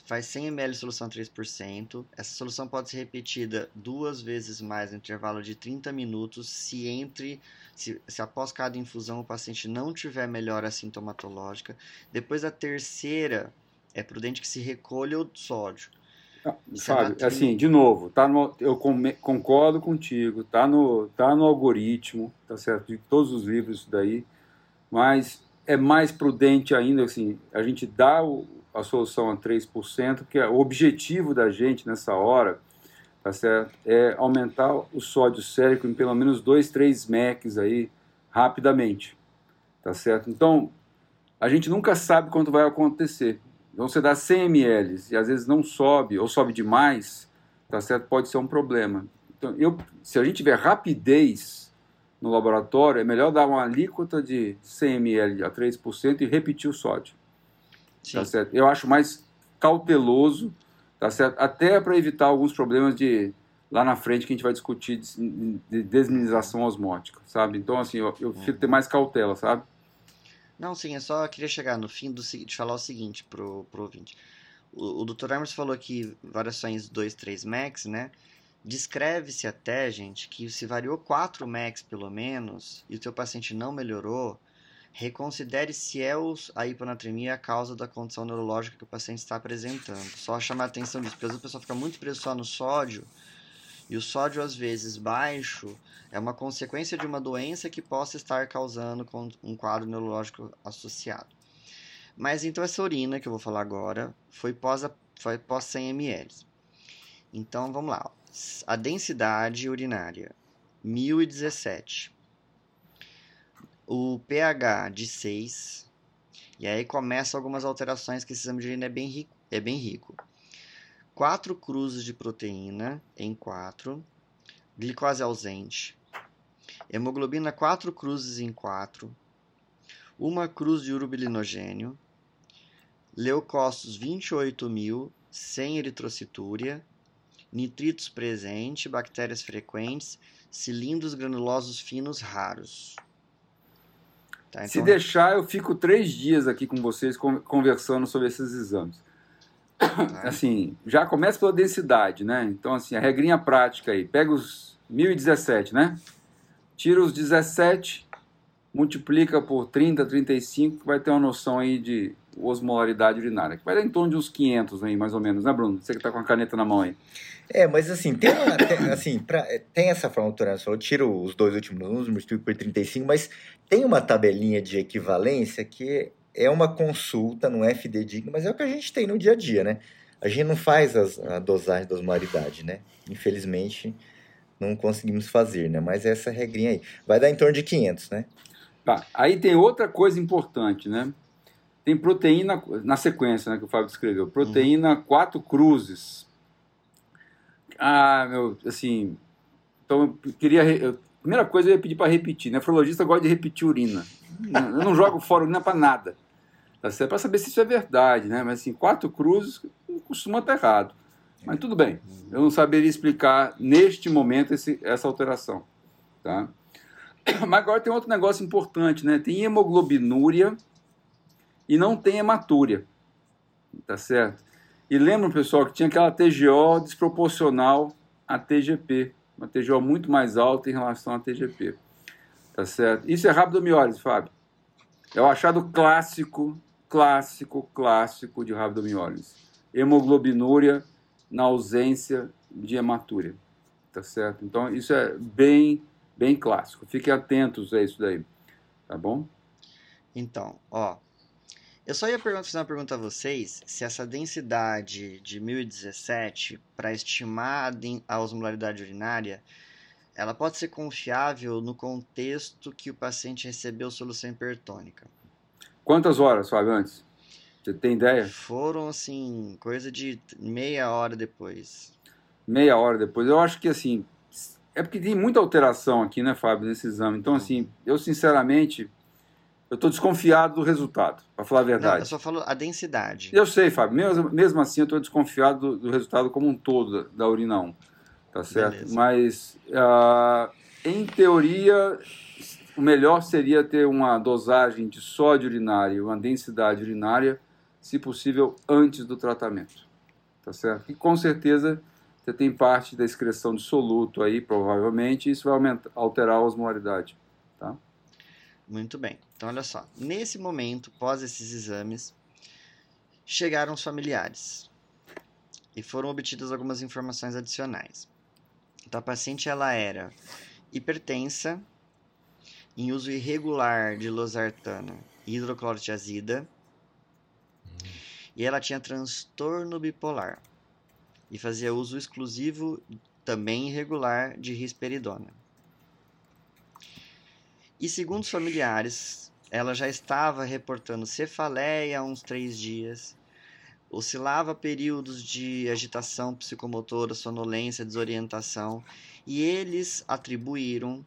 faz 100 ml de solução a 3%. Essa solução pode ser repetida duas vezes mais no intervalo de 30 minutos, se entre se, se após cada infusão o paciente não tiver melhora sintomatológica. Depois da terceira, é prudente que se recolha o sódio. Isso é Fábio, natri- assim, de novo, tá no, eu concordo contigo, tá no, tá no algoritmo, tá certo, de todos os livros isso daí, mas é mais prudente ainda, assim, a gente dá o- a solução a 3%, porque o objetivo da gente nessa hora, tá certo, é aumentar o sódio sérico em pelo menos 2, 3 MECs aí, rapidamente, tá certo? Então, a gente nunca sabe quanto vai acontecer. Então você dá 100 ml e às vezes não sobe ou sobe demais, tá certo? Pode ser um problema. Então, eu, se a gente tiver rapidez no laboratório, é melhor dar uma alíquota de 100 ml a 3% e repetir o sódio, Sim. tá certo? Eu acho mais cauteloso, tá certo? Até para evitar alguns problemas de lá na frente que a gente vai discutir de, de desminimização osmótica, sabe? Então assim, eu, eu prefiro ter mais cautela, sabe? Não, sim, eu só queria chegar no fim do falar o seguinte pro, pro ouvinte. O, o Dr. Hermes falou aqui variações 2, 3 max, né? Descreve-se até, gente, que se variou 4 max pelo menos e o teu paciente não melhorou, reconsidere se é a hiponatremia a causa da condição neurológica que o paciente está apresentando. Só chamar a atenção disso, porque às vezes o pessoal fica muito preso só no sódio e o sódio, às vezes, baixo é uma consequência de uma doença que possa estar causando um quadro neurológico associado. Mas então essa urina que eu vou falar agora foi pós, foi pós 100 ml. Então vamos lá. A densidade urinária 1017. O pH de 6. E aí começam algumas alterações que esse exame de urina é bem rico. É bem rico. 4 cruzes de proteína em 4. Glicose ausente. Hemoglobina 4 cruzes em 4. Uma cruz de urobilinogênio. Leucócitos 28 mil, sem eritrocitúria. Nitritos presente, bactérias frequentes, cilindros granulosos finos raros. Tá, Se então- deixar, eu fico três dias aqui com vocês con- conversando sobre esses exames. tá? Assim, já começa pela densidade, né? Então, assim, a regrinha prática aí. Pega os 1017, né? Tira os 17, multiplica por 30, 35, que vai ter uma noção aí de, osmolaridade urinária, que vai dar em torno de uns 500 aí, mais ou menos, né, Bruno? Você que está com a caneta na mão aí. É, mas assim, tem, uma, tem, assim, pra, tem essa forma autoral, eu tiro os dois últimos números, multiplico por 35, mas tem uma tabelinha de equivalência que é uma consulta, não é fidedigna, mas é o que a gente tem no dia a dia, né? A gente não faz as, a dosagem da osmolaridade, né? Infelizmente, não conseguimos fazer, né? Mas essa regrinha aí. Vai dar em torno de 500, né? Tá, aí tem outra coisa importante, né? Tem proteína, na sequência né, que o Fábio escreveu, proteína 4 cruzes. Ah, meu, assim, então eu queria, eu, primeira coisa eu ia pedir para repetir, nefrologista gosta de repetir urina. Eu não jogo fora urina para nada. Tá certo? Para saber se isso é verdade, né? Mas assim, quatro cruzes costuma estar errado. Mas tudo bem, eu não saberia explicar neste momento esse, essa alteração. Tá? Mas agora tem outro negócio importante, né? Tem hemoglobinúria e não tem hematúria. Tá certo? E lembra, pessoal, que tinha aquela TGO desproporcional à TGP. Uma TGO muito mais alta em relação à TGP. Tá certo? Isso é rabdomiólise, Fábio. É o achado clássico, clássico, clássico de rabdomiólise. Hemoglobinúria na ausência de hematúria. Tá certo? Então, isso é bem, bem clássico. Fiquem atentos a isso daí. Tá bom? Então, ó, eu só ia fazer uma pergunta a vocês se essa densidade de 1017 para estimar a osmolaridade urinária ela pode ser confiável no contexto que o paciente recebeu solução hipertônica. Quantas horas, Fábio, antes? Você tem ideia? Foram, assim, coisa de meia hora depois. Meia hora depois. Eu acho que, assim, é porque tem muita alteração aqui, né, Fábio, nesse exame. Então, assim, eu sinceramente, eu estou desconfiado do resultado, para falar a verdade. Não, eu só falo a densidade. Eu sei, Fábio. Mesmo, mesmo assim, eu estou desconfiado do, do, resultado como um todo da, da urina 1 tá certo? Beleza. Mas, uh, em teoria, o melhor seria ter uma dosagem de sódio urinário, uma densidade urinária, se possível, antes do tratamento, tá certo? E com certeza você tem parte da excreção de soluto aí, provavelmente, e isso vai aumentar, alterar a osmolaridade, tá? Muito bem. Então, olha só. Nesse momento, pós esses exames, chegaram os familiares e foram obtidas algumas informações adicionais. Então, a paciente ela era hipertensa, em uso irregular de losartana e hidroclorotiazida, e ela tinha transtorno bipolar e fazia uso exclusivo, também irregular, de risperidona. E segundo os familiares, ela já estava reportando cefaleia há uns três dias oscilava períodos de agitação psicomotora, sonolência, desorientação, e eles atribuíram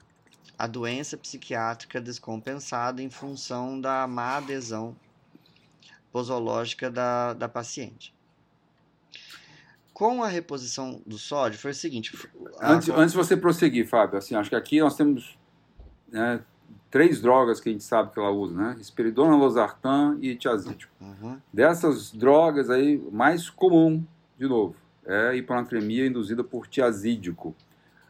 a doença psiquiátrica descompensada em função da má adesão posológica da, da paciente. Com a reposição do sódio, foi o seguinte. Antes, antes de você prosseguir, Fábio, assim, acho que aqui nós temos né, três drogas que a gente sabe que ela usa, né? Esperidona, losartan e tiazídico. Uhum. Dessas drogas aí, mais comum, de novo, é hiponatremia induzida por tiazídico.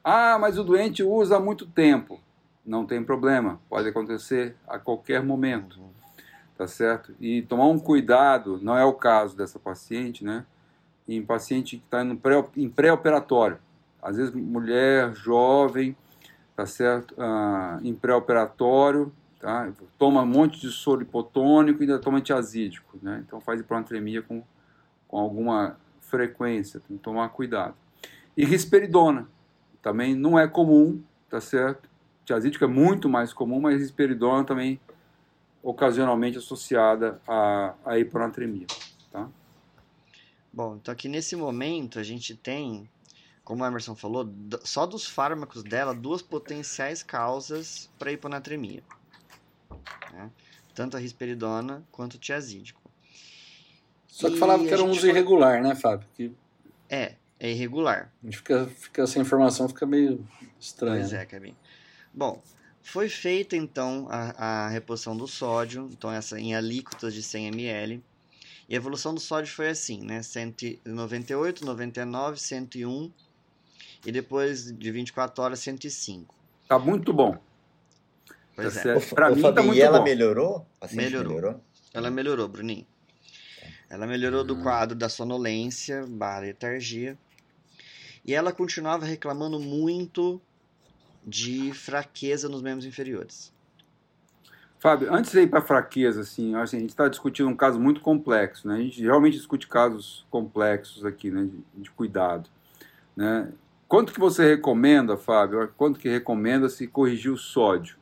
Ah, mas o doente usa há muito tempo. Não tem problema, pode acontecer a qualquer momento. Uhum. Tá certo? E tomar um cuidado, não é o caso dessa paciente, né? Em paciente que está em pré-operatório. Às vezes, mulher jovem, tá certo? Ah, em pré-operatório, tá? Toma um monte de soro hipotônico e ainda toma antiazídico, né? Então faz hiponatremia com, com alguma frequência, tem que tomar cuidado. E risperidona, também não é comum, tá certo? Antiazídico é muito mais comum, mas risperidona também ocasionalmente associada à, à hiponatremia, tá? Bom, então aqui nesse momento a gente tem como o Emerson falou, só dos fármacos dela, duas potenciais causas para hiponatremia. Né? Tanto a risperidona quanto o tiazídico. Só que e falava que era um uso irregular, né, Fábio? Que... É, é irregular. A gente fica, fica, essa informação fica meio estranha. Pois é, Kevin. Bom, foi feita então a, a reposição do sódio, então essa em alíquotas de 100 ml. E a evolução do sódio foi assim, né? 198, 99, 101 e depois de 24 horas 105. Tá muito bom. Pois tá é. Para mim tá muito e ela bom. melhorou? Assim melhorou. melhorou. Ela melhorou, Bruninho. Ela melhorou do Uhum. quadro da sonolência, barra letargia. E ela continuava reclamando muito de fraqueza nos membros inferiores. Fábio, antes de ir para fraqueza, assim, assim, a gente está discutindo um caso muito complexo, né? A gente realmente discute casos complexos aqui, né? De, de cuidado, né? Quanto que você recomenda, Fábio? Quanto que recomenda se corrigir o sódio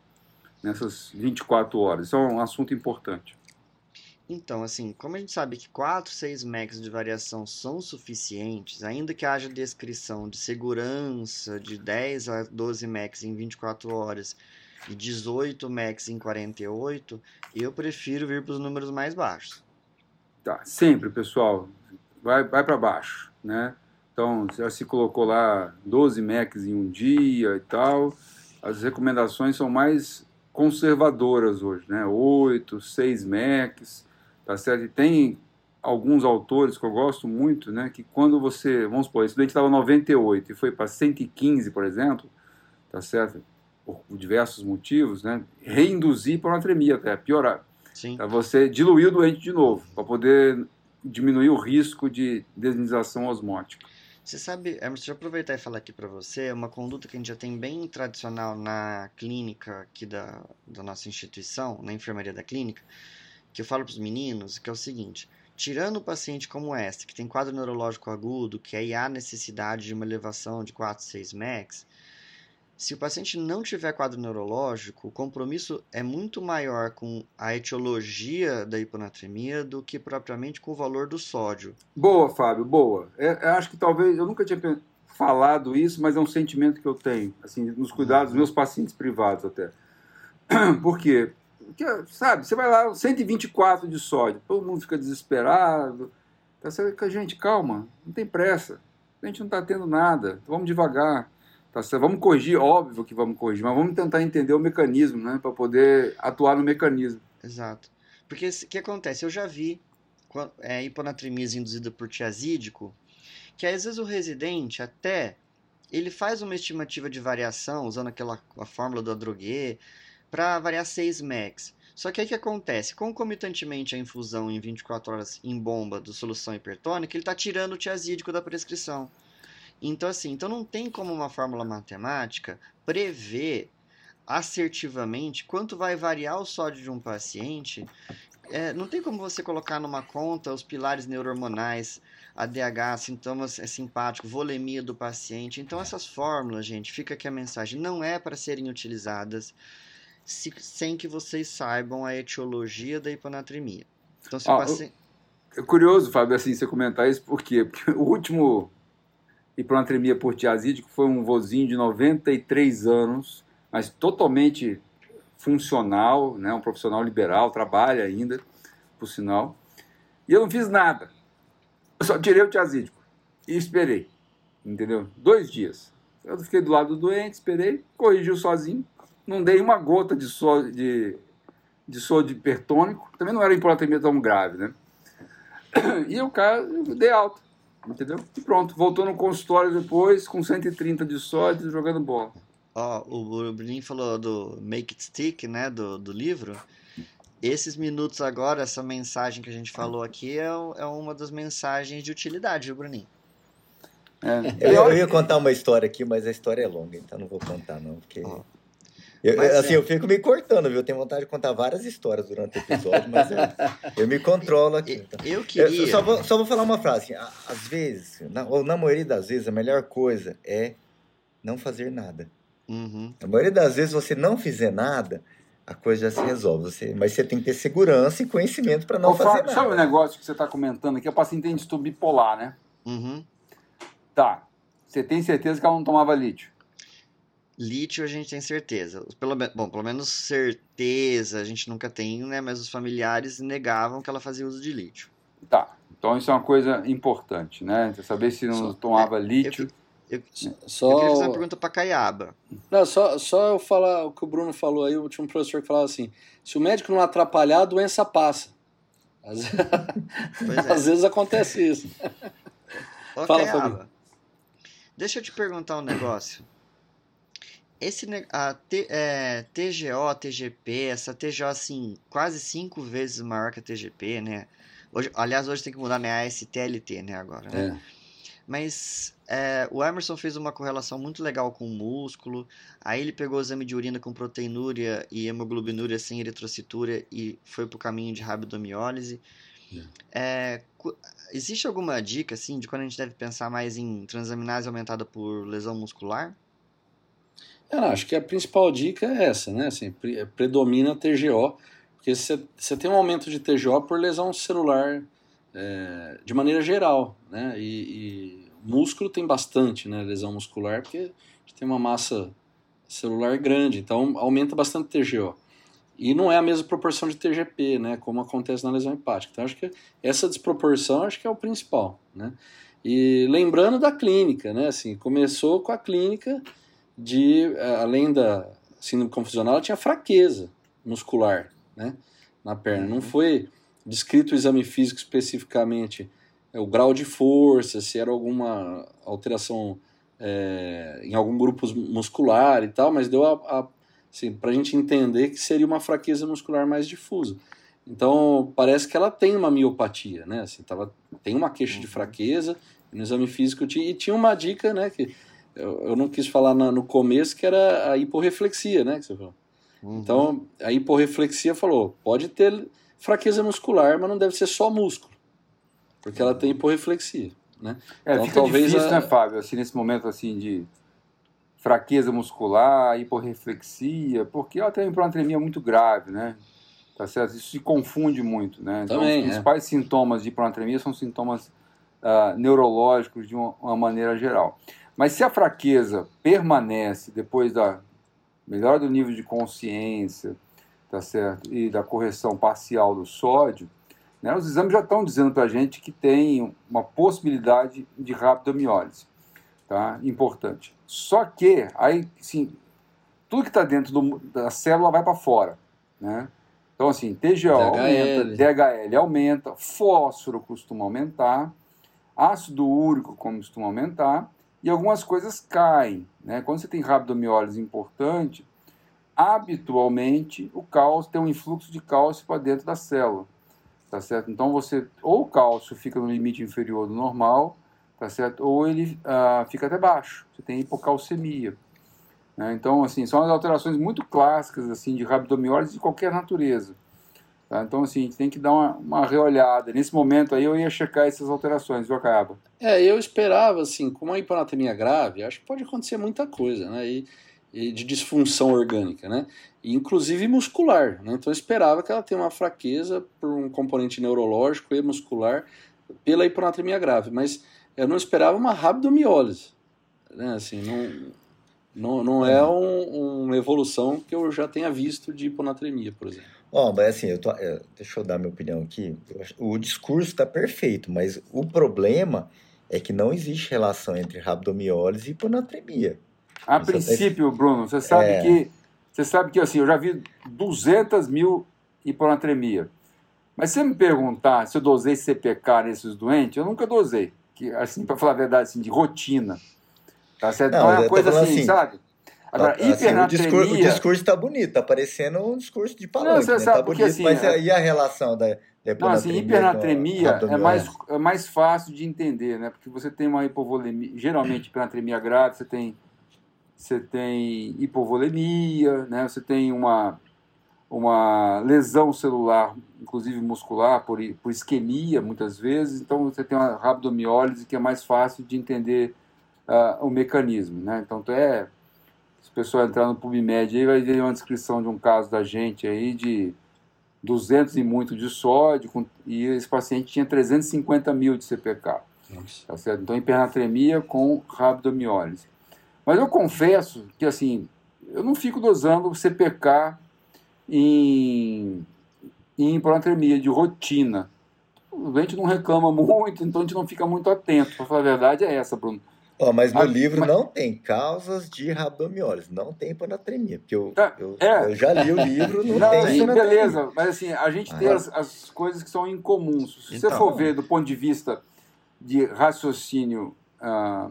nessas 24 horas? Isso é um assunto importante. Então, assim, como a gente sabe que 4, 6 max de variação são suficientes, ainda que haja descrição de segurança de 10 a 12 max em 24 horas e 18 max em 48, eu prefiro vir para os números mais baixos. Tá, sempre, pessoal, vai, vai para baixo, né? Então, já se colocou lá 12 Macs em um dia e tal, as recomendações são mais conservadoras hoje, né? 8, 6 Macs, tá certo? E tem alguns autores que eu gosto muito, né? Que quando você, vamos supor, esse doente estava 98 e foi para 115, por exemplo, tá certo? Por diversos motivos, né? Reinduzir hiponatremia até, piorar. Sim. Tá? Você diluir o doente de novo, para poder diminuir o risco de desinização osmótica. Você sabe, Emerson, deixa eu aproveitar e falar aqui para você, uma conduta que a gente já tem bem tradicional na clínica aqui da, da nossa instituição, na enfermaria da clínica, que eu falo para os meninos, que é o seguinte, tirando o paciente como este, que tem quadro neurológico agudo, que aí há necessidade de uma elevação de 4, 6 max, se o paciente não tiver quadro neurológico, o compromisso é muito maior com a etiologia da hiponatremia do que propriamente com o valor do sódio. Boa, Fábio, boa. É, acho que talvez, eu nunca tinha falado isso, mas é um sentimento que eu tenho, assim, nos cuidados dos meus pacientes privados até. Por quê? Porque, sabe, você vai lá, 124 de sódio, todo mundo fica desesperado. Tá certo? Gente, calma, não tem pressa. A gente não está tendo nada, vamos devagar. Tá? Vamos corrigir, óbvio que vamos corrigir, mas vamos tentar entender o mecanismo, né, para poder atuar no mecanismo. Exato. Porque o que acontece? Eu já vi é, hiponatremia induzida por tiazídico, que às vezes o residente até ele faz uma estimativa de variação usando aquela a fórmula do Adroguet para variar 6 max. Só que aí o que acontece? Concomitantemente à infusão em 24 horas em bomba de solução hipertônica, ele está tirando o tiazídico da prescrição. Então, assim, então não tem como uma fórmula matemática prever assertivamente quanto vai variar o sódio de um paciente. É, não tem como você colocar numa conta os pilares neurohormonais, ADH, sintomas é, simpáticos, volemia do paciente. Então, essas fórmulas, gente, fica aqui a mensagem, não é para serem utilizadas se- sem que vocês saibam a etiologia da hiponatremia. Então, se o Ah, paciente. É curioso, Fábio, assim, você comentar isso, por quê? Porque o último hiponatremia por tiazídico foi um vozinho de 93 anos, mas totalmente funcional, né? um profissional liberal, trabalha ainda, por sinal. E eu não fiz nada. Eu só tirei o tiazídico e esperei, entendeu? Dois dias. Eu fiquei do lado do doente, esperei, corrigiu sozinho, não dei uma gota de sódio, de, de sódio hipertônico, também não era hiponatremia tão grave, né? E o cara, eu dei alta, entendeu? E pronto, voltou no consultório depois com 130 de sódio jogando bola. Ó, o Bruninho falou do Make It Stick, né, do, do livro. Esses minutos agora, essa mensagem que a gente falou aqui é, é uma das mensagens de utilidade, viu, Bruninho? É. Eu, eu ia contar uma história aqui, mas a história é longa, então não vou contar, não. Porque... Ó. Eu, Mas assim, é. eu fico me cortando, viu? Eu tenho vontade de contar várias histórias durante o episódio, mas eu, eu me controlo aqui. Então. Eu Eu queria. só vou, só vou falar uma frase. assim, Às vezes, na, ou na maioria das vezes, a melhor coisa é não fazer nada. Uhum, A maioria das vezes, você não fizer nada, a coisa já se resolve. Você, mas você tem que ter segurança e conhecimento para não Ô, fazer Fábio, sabe o nada. negócio que você está comentando aqui? A paciente tem distúrbio bipolar, né? uhum. Tá. Você tem certeza que ela não tomava lítio? Lítio a gente tem certeza. Pelo, bom, pelo menos certeza a gente nunca tem, né? Mas os familiares negavam que ela fazia uso de lítio. Tá. Então isso é uma coisa importante, né? Saber se não Só- tomava lítio. Eu, Só, eu queria fazer uma pergunta pra Caiaba. não, só, só eu falar o que o Bruno falou aí, o último professor que falava assim: se o médico não atrapalhar, a doença passa. Às, Pois é. às vezes acontece isso. Ô, Fala, Caiaba. Deixa eu te perguntar um negócio. Esse a T- é, TGO, TGP, essa TGO assim, quase cinco vezes maior que a TGP, né? Hoje, aliás, hoje tem que mudar, né? ASTLT, né, agora, né? É. Mas é, o Emerson fez uma correlação muito legal com o músculo. Aí ele pegou o exame de urina com proteinúria e hemoglobinúria sem eritrocitura e foi pro caminho de rabdomiólise. É, cu- existe alguma dica, assim, de quando a gente deve pensar mais em transaminase aumentada por lesão muscular? É, não, acho que a principal dica é essa, né? Assim, pre- predomina TGO, porque você tem um aumento de TGO por lesão celular é, de maneira geral, né? E, e músculo tem bastante, né? Lesão muscular, porque a gente tem uma massa celular grande, então aumenta bastante TGO. E não é a mesma proporção de TGP, né? Como acontece na lesão hepática. Então acho que essa desproporção acho que é o principal, né? E lembrando da clínica, né? Assim, começou com a clínica de, eh, além da síndrome confusional, ela tinha fraqueza muscular, né? Na perna. Não foi descrito o exame físico especificamente é, o grau de força, se era alguma alteração é, em algum grupo muscular e tal, mas deu a, a assim, para a gente entender que seria uma fraqueza muscular mais difusa. Então, parece que ela tem uma miopatia, né? Assim, tava, tem uma queixa de fraqueza, no exame físico tinha, e tinha uma dica, né? Que eu, eu não quis falar na- no começo, que era a hiporreflexia, né? Que você falou. Então, a hiporreflexia falou, pode ter fraqueza muscular, mas não deve ser só músculo, porque ela tem hiporreflexia, né? É, Então, fica talvez difícil, a- né, Fábio, assim, nesse momento assim de fraqueza muscular, hiporreflexia, porque ela tem uma hiponatremia muito grave, né? Tá certo? Isso se confunde muito, né? Então, Também, os é. principais sintomas de hiponatremia são sintomas ah, neurológicos de uma, uma maneira geral. Mas se a fraqueza permanece depois da melhora do nível de consciência, tá certo? E da correção parcial do sódio, né, os exames já estão dizendo para a gente que tem uma possibilidade de rabdomiólise, tá? Importante. Só que aí, sim, tudo que está dentro do- da célula vai para fora, né? Então assim, TGO aumenta, DHL. DHL aumenta, fósforo costuma aumentar, ácido úrico costuma aumentar e algumas coisas caem, né? Quando você tem rabdomiólise importante, habitualmente o cálcio tem um influxo de cálcio para dentro da célula tá certo? Então você ou o cálcio fica no limite inferior do normal, tá certo? Ou ele ah, fica até baixo. Você tem hipocalcemia. né? Então assim são as alterações muito clássicas assim de rabdomiólise de qualquer natureza. Tá? Então assim a gente tem que dar uma, uma reolhada. Nesse momento aí eu ia checar essas alterações, viu, Caiaba? É, eu esperava, assim, com uma hiponatremia grave, acho que pode acontecer muita coisa, né? E, e de disfunção orgânica, né? E, inclusive muscular, né? Então eu esperava que ela tenha uma fraqueza por um componente neurológico e muscular pela hiponatremia grave, mas eu não esperava uma rabdomiólise, né? Assim, não, não, não é um- uma evolução que eu já tenha visto de hiponatremia, por exemplo. Ó, mas assim, eu tô, é, deixa eu dar minha opinião aqui. O discurso está perfeito, mas o problema é que não existe relação entre rabdomiólise e hiponatremia. A princípio, Bruno, você sabe É. que você sabe que assim, eu já vi 200 mil hiponatremia. Mas se você me perguntar se eu dosei CPK nesses doentes, eu nunca dosei. Que, assim, para falar a verdade, assim, de rotina. Tá certo? Não, então é uma coisa assim, assim, sabe? Agora, Assim, o, hipernatremia... discurso, o discurso tá bonito, tá parecendo um discurso de palanque, você né? sabe, Tá porque, bonito, assim, mas é- aí a relação da, Não, assim, hipernatremia é mais, é mais fácil de entender, né? Porque você tem uma hipovolemia, geralmente hipernatremia grave, você tem, você tem hipovolemia, né? Você tem uma, uma lesão celular, inclusive muscular, por, por isquemia, muitas vezes. Então, você tem uma rabdomiólise que é mais fácil de entender ah, o mecanismo, né? Então, é... Se o pessoal entrar no PubMed aí, vai ver uma descrição de um caso da gente aí de 200 e muito de sódio, e esse paciente tinha 350 mil de CPK. Tá certo? Então, hipernatremia com rabdomiólise. Mas eu confesso que, assim, eu não fico dosando CPK em, em hipernatremia de rotina. O doente não reclama muito, então a gente não fica muito atento. Para falar a verdade, é essa, Bruno. Ó, mas no Ah, livro mas- não tem causas de rabdomiólise, não tem hiponatremia, porque eu, Tá, eu, é. eu já li o livro, não, Não, tem sim, hiponatremia. beleza, mas assim, a gente tem Ah. as, as coisas que são incomuns. Se você Então. for ver do ponto de vista de raciocínio, ah,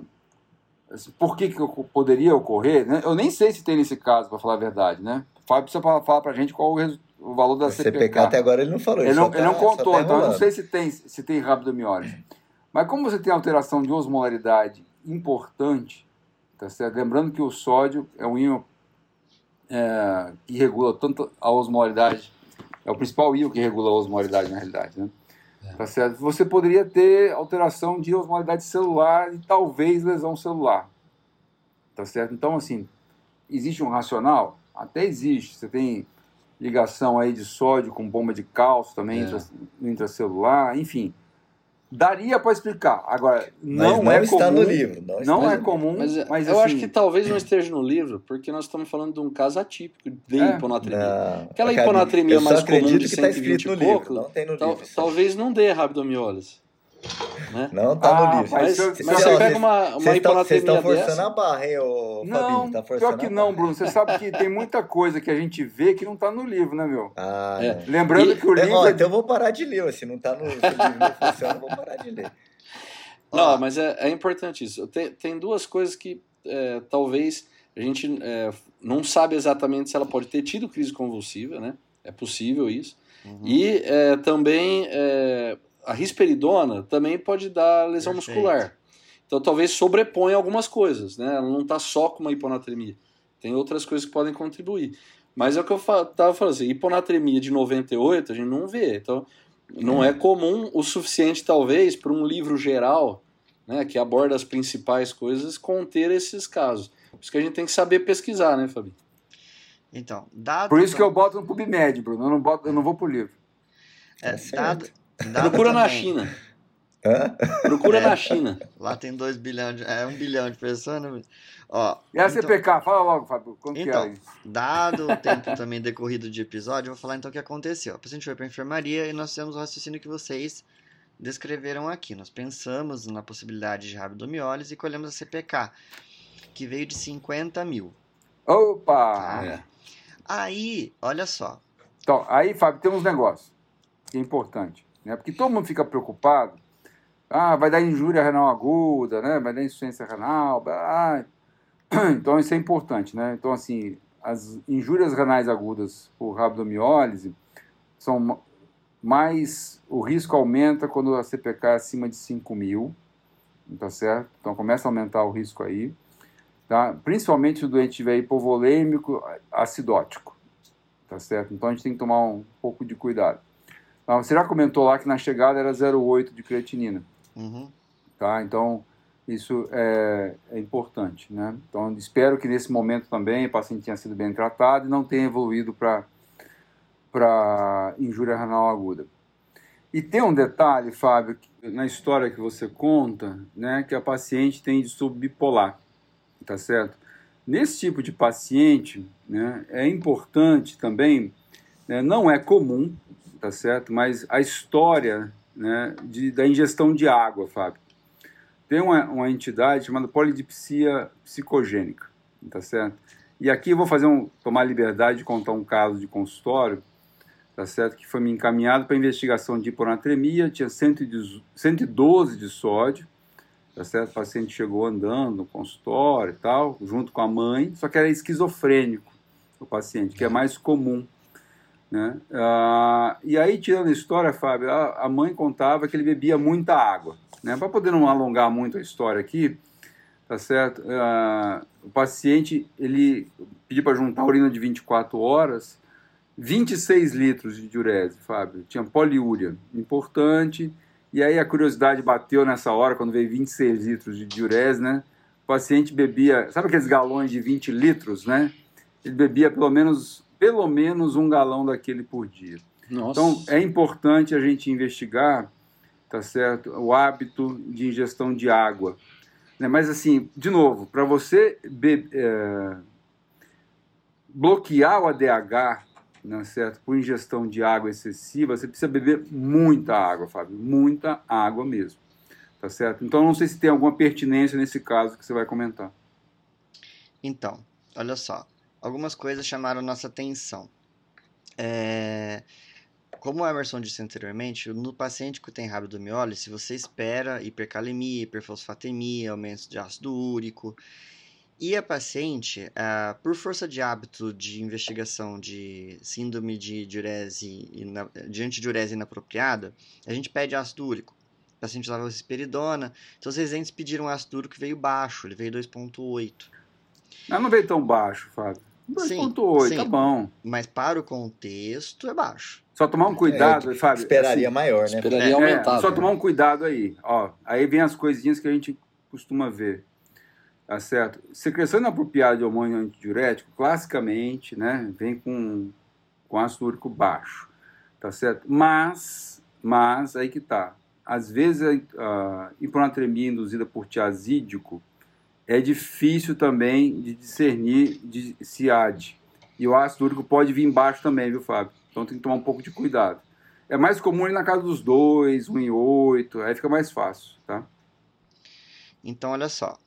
assim, por que, que poderia ocorrer, né? eu nem sei se tem nesse caso, para falar a verdade, né? Fábio precisa falar, para a gente qual o, o valor da CPK. CPK até agora ele não falou. Ele não, tá- ele não contou, tá então eu não sei se tem, se tem rabdomiólise. Mas como você tem alteração de osmolaridade importante, tá certo? Lembrando que o sódio é um íon é, que regula tanto a osmolaridade, é o principal íon que regula a osmolaridade na realidade, né? Tá certo? Você poderia ter alteração de osmolaridade celular e talvez lesão celular. Tá certo? Então, assim, existe um racional? Até existe. Você tem ligação aí de sódio com bomba de cálcio também É. intra- intracelular, enfim. Daria para explicar. Agora, não, não é está comum. no livro. Não, está Não é comum, Mas, mas, eu assim, acho que talvez não esteja no livro, porque nós estamos falando de um caso atípico de É. hiponatremia. Não, Aquela hiponatremia mais comum de que tá 120 escrito no e pouco, livro. Não tem no Tal- livro. talvez não dê rabdomiólise. Né? Não tá Ah, no livro. mas Mas, mas você pega uma, uma Vocês estão- forçando dessa... a barra, hein, ô Não, Fabinho? Tá pior que não. Bruno. Você sabe que tem muita coisa que a gente vê que não está no livro, né, meu? Ah, É. não. Lembrando E- que o É, livro ó, é então eu vou parar de ler. Se não tá no, se o livro não funciona, eu vou parar de ler. Não, Ó. mas é, é importante isso. Tem, tem duas coisas que é, talvez a gente é, não sabe exatamente se ela pode ter tido crise convulsiva, né? É possível isso. Uhum. E é, também é, a risperidona também pode dar lesão Perfeito. muscular. Então talvez sobreponha algumas coisas, né? Ela não está só com uma hiponatremia. Tem outras coisas que podem contribuir. Mas é o que eu estava falando, assim, hiponatremia de 98 a gente não vê. Então não é comum o suficiente, talvez, para um livro geral, né, que aborda as principais coisas, conter esses casos. Por isso que a gente tem que saber pesquisar, né, Fabi? Então, dado. Por isso que eu boto no PubMed, Bruno. Eu não, boto, eu não vou pro livro. é, certo. dado, dado Procura na também- China. Hã? Procura É. na China. Lá tem 2 bilhões de. É, 1 um bilhão de pessoas, né? Ó, E a então- CPK? Fala logo, Fábio. Quanto Então, que é aí? Dado o tempo também decorrido de episódio, eu vou falar então o que aconteceu. A paciente foi para enfermaria e nós fizemos o raciocínio que vocês descreveram aqui. Nós pensamos na possibilidade de rabdomiólise e colhemos a CPK, que veio de 50 mil. Opa! É. Aí, olha só. Então, aí, Fábio, tem uns negócios que é importante. Né? Porque todo mundo fica preocupado. Ah, vai dar injúria renal aguda, né? Vai dar insuficiência renal. Ah. Então, isso é importante, né? Então, assim, as injúrias renais agudas por rabdomiólise são ma- mais... O risco aumenta quando a CPK é acima de 5 mil, tá certo? Então, começa a aumentar o risco aí. Tá? Principalmente se o doente tiver hipovolêmico, acidótico tá certo? Então a gente tem que tomar um pouco de cuidado. Ah, Você já comentou lá que na chegada era 0,8 de creatinina, Uhum. tá? Então isso é, é importante, né? Então espero que nesse momento também o paciente tenha sido bem tratado e não tenha evoluído para injúria renal aguda. E tem um detalhe, Fábio, na história que você conta, né, que a paciente tem distúrbio bipolar, tá certo? Nesse tipo de paciente, né, é importante também, né, não é comum, tá certo? Mas a história né, de, da ingestão de água, Fábio. Tem uma, uma entidade chamada polidipsia psicogênica, tá certo? E aqui eu vou fazer um, tomar liberdade de contar um caso de consultório, tá certo? Que foi me encaminhado para investigação de hiponatremia, tinha 110 112 de sódio, tá certo? O paciente chegou andando no consultório e tal, junto com a mãe, só que era esquizofrênico o paciente, que é mais comum, né? Ah, e aí, tirando a história, Fábio, a, a mãe contava que ele bebia muita água, né? Para poder não alongar muito a história aqui, tá certo? Ah, o paciente, ele pediu para juntar urina de 24 horas, 26 litros de diurese, Fábio. Tinha poliúria, importante. E aí a curiosidade bateu nessa hora, quando veio 26 litros de diurese, né? O paciente bebia, sabe aqueles galões de 20 litros, né? Ele bebia pelo menos, pelo menos um galão daquele por dia. Nossa. Então é importante a gente investigar, tá certo, o hábito de ingestão de água. Né? Mas assim, de novo, para você be- é, bloquear o ADH, né, certo, por ingestão de água excessiva, você precisa beber muita água, Fábio, muita água mesmo, tá certo? Então não sei se tem alguma pertinência nesse caso que você vai comentar. Então, olha só. Algumas coisas chamaram nossa atenção. É, Como o Emerson disse anteriormente, no paciente que tem rabdomiólise, se você espera hipercalemia, hiperfosfatemia, aumento de ácido úrico. E a paciente, ah, por força de hábito de investigação de síndrome de diurese, ina- de antidiurese inapropriada, a gente pede ácido úrico. O paciente usava risperidona, então os residentes pediram ácido úrico que veio baixo, ele veio 2.8. Mas não veio tão baixo, Fábio. Sim, 2.8, sim. tá bom. Mas para o contexto é baixo. Só tomar um cuidado, É, Fábio. Esperaria assim, maior, né? Esperaria É, aumentar. só né? tomar um cuidado aí. Ó, aí vem as coisinhas que a gente costuma ver. Tá certo? Secreção inapropriada de hormônio antidiurético, classicamente, né, vem com, com ácido úrico baixo. Tá certo? Mas, mas, aí que tá. Às vezes a, a hiponatremia induzida por tiazídico é difícil também de discernir de SIAD. E o ácido úrico pode vir baixo também, viu, Fábio? Então tem que tomar um pouco de cuidado. É mais comum ir na casa dos dois, um em oito, aí fica mais fácil, tá? Então, olha só.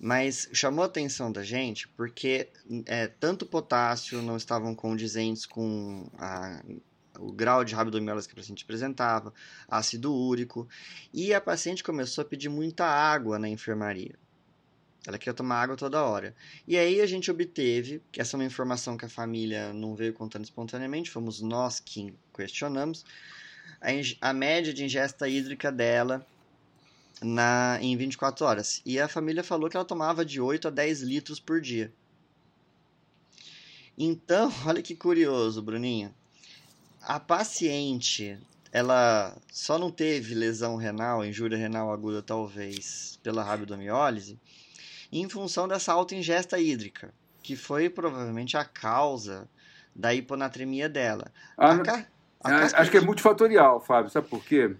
Mas chamou a atenção da gente porque é, tanto potássio não estavam condizentes com a- o grau de rabdomiólise que a paciente apresentava, ácido úrico, e a paciente começou a pedir muita água na enfermaria. Ela queria tomar água toda hora. E aí a gente obteve, que essa é uma informação que a família não veio contando espontaneamente, fomos nós que questionamos, a, a média de ingesta hídrica dela na, em 24 horas. E a família falou que ela tomava de 8 a 10 litros por dia. Então, olha que curioso, Bruninho. A paciente, ela só não teve lesão renal, injúria renal aguda talvez, pela rabdomiólise, em função dessa alta ingesta hídrica, que foi provavelmente a causa da hiponatremia dela. Ah, ca- é, acho que é de- multifatorial, Fábio. Sabe por quê?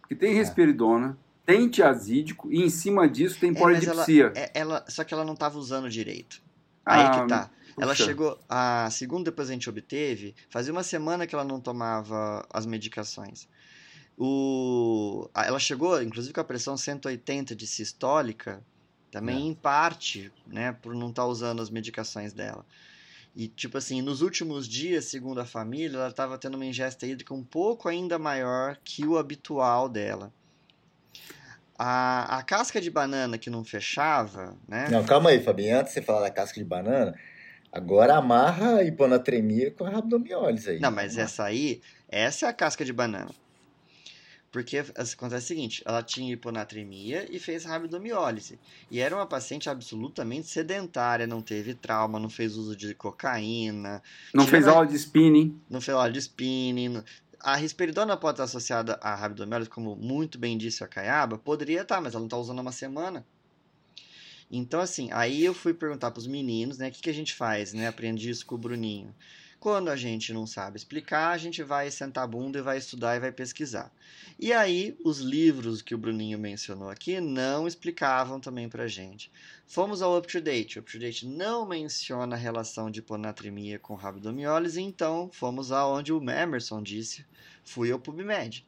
Porque tem risperidona, tem tiazídico e em cima disso tem É, mas ela, polidipsia. é- ela- só que ela não estava usando direito. Aí Ah, que tá. Ela puxa. chegou, a segunda depois a gente obteve, fazia uma semana que ela não tomava as medicações. O, ela chegou, inclusive, com a pressão 180 de sistólica, também em parte, né, por não estar usando as medicações dela. E, tipo assim, nos últimos dias, segundo a família, ela estava tendo uma ingesta hídrica um pouco ainda maior que o habitual dela. A, a casca de banana que não fechava, né? Não, calma aí, Fabinho. Antes de você falar da casca de banana, agora amarra a hiponatremia com a rabdomiólise aí. Não, mas essa aí, essa é a casca de banana. Porque acontece o seguinte, ela tinha hiponatremia e fez rabdomiólise. E era uma paciente absolutamente sedentária, não teve trauma, não fez uso de cocaína, Não fez aula de spinning. não fez aula de spinning. A risperidona pode estar associada à rabdomiólise, como muito bem disse a Caiaba, poderia estar, mas ela não está usando há uma semana. Então, assim, aí eu fui perguntar para os meninos, né, o que, que a gente faz, né, aprendi isso com o Bruninho. Quando a gente não sabe explicar, a gente vai sentar a bunda e vai estudar e vai pesquisar. E aí, os livros que o Bruninho mencionou aqui não explicavam também pra gente. Fomos ao UpToDate. O UpToDate não menciona a relação de hiponatremia com rabdomiólise, então fomos aonde o Emerson disse, fui ao PubMed.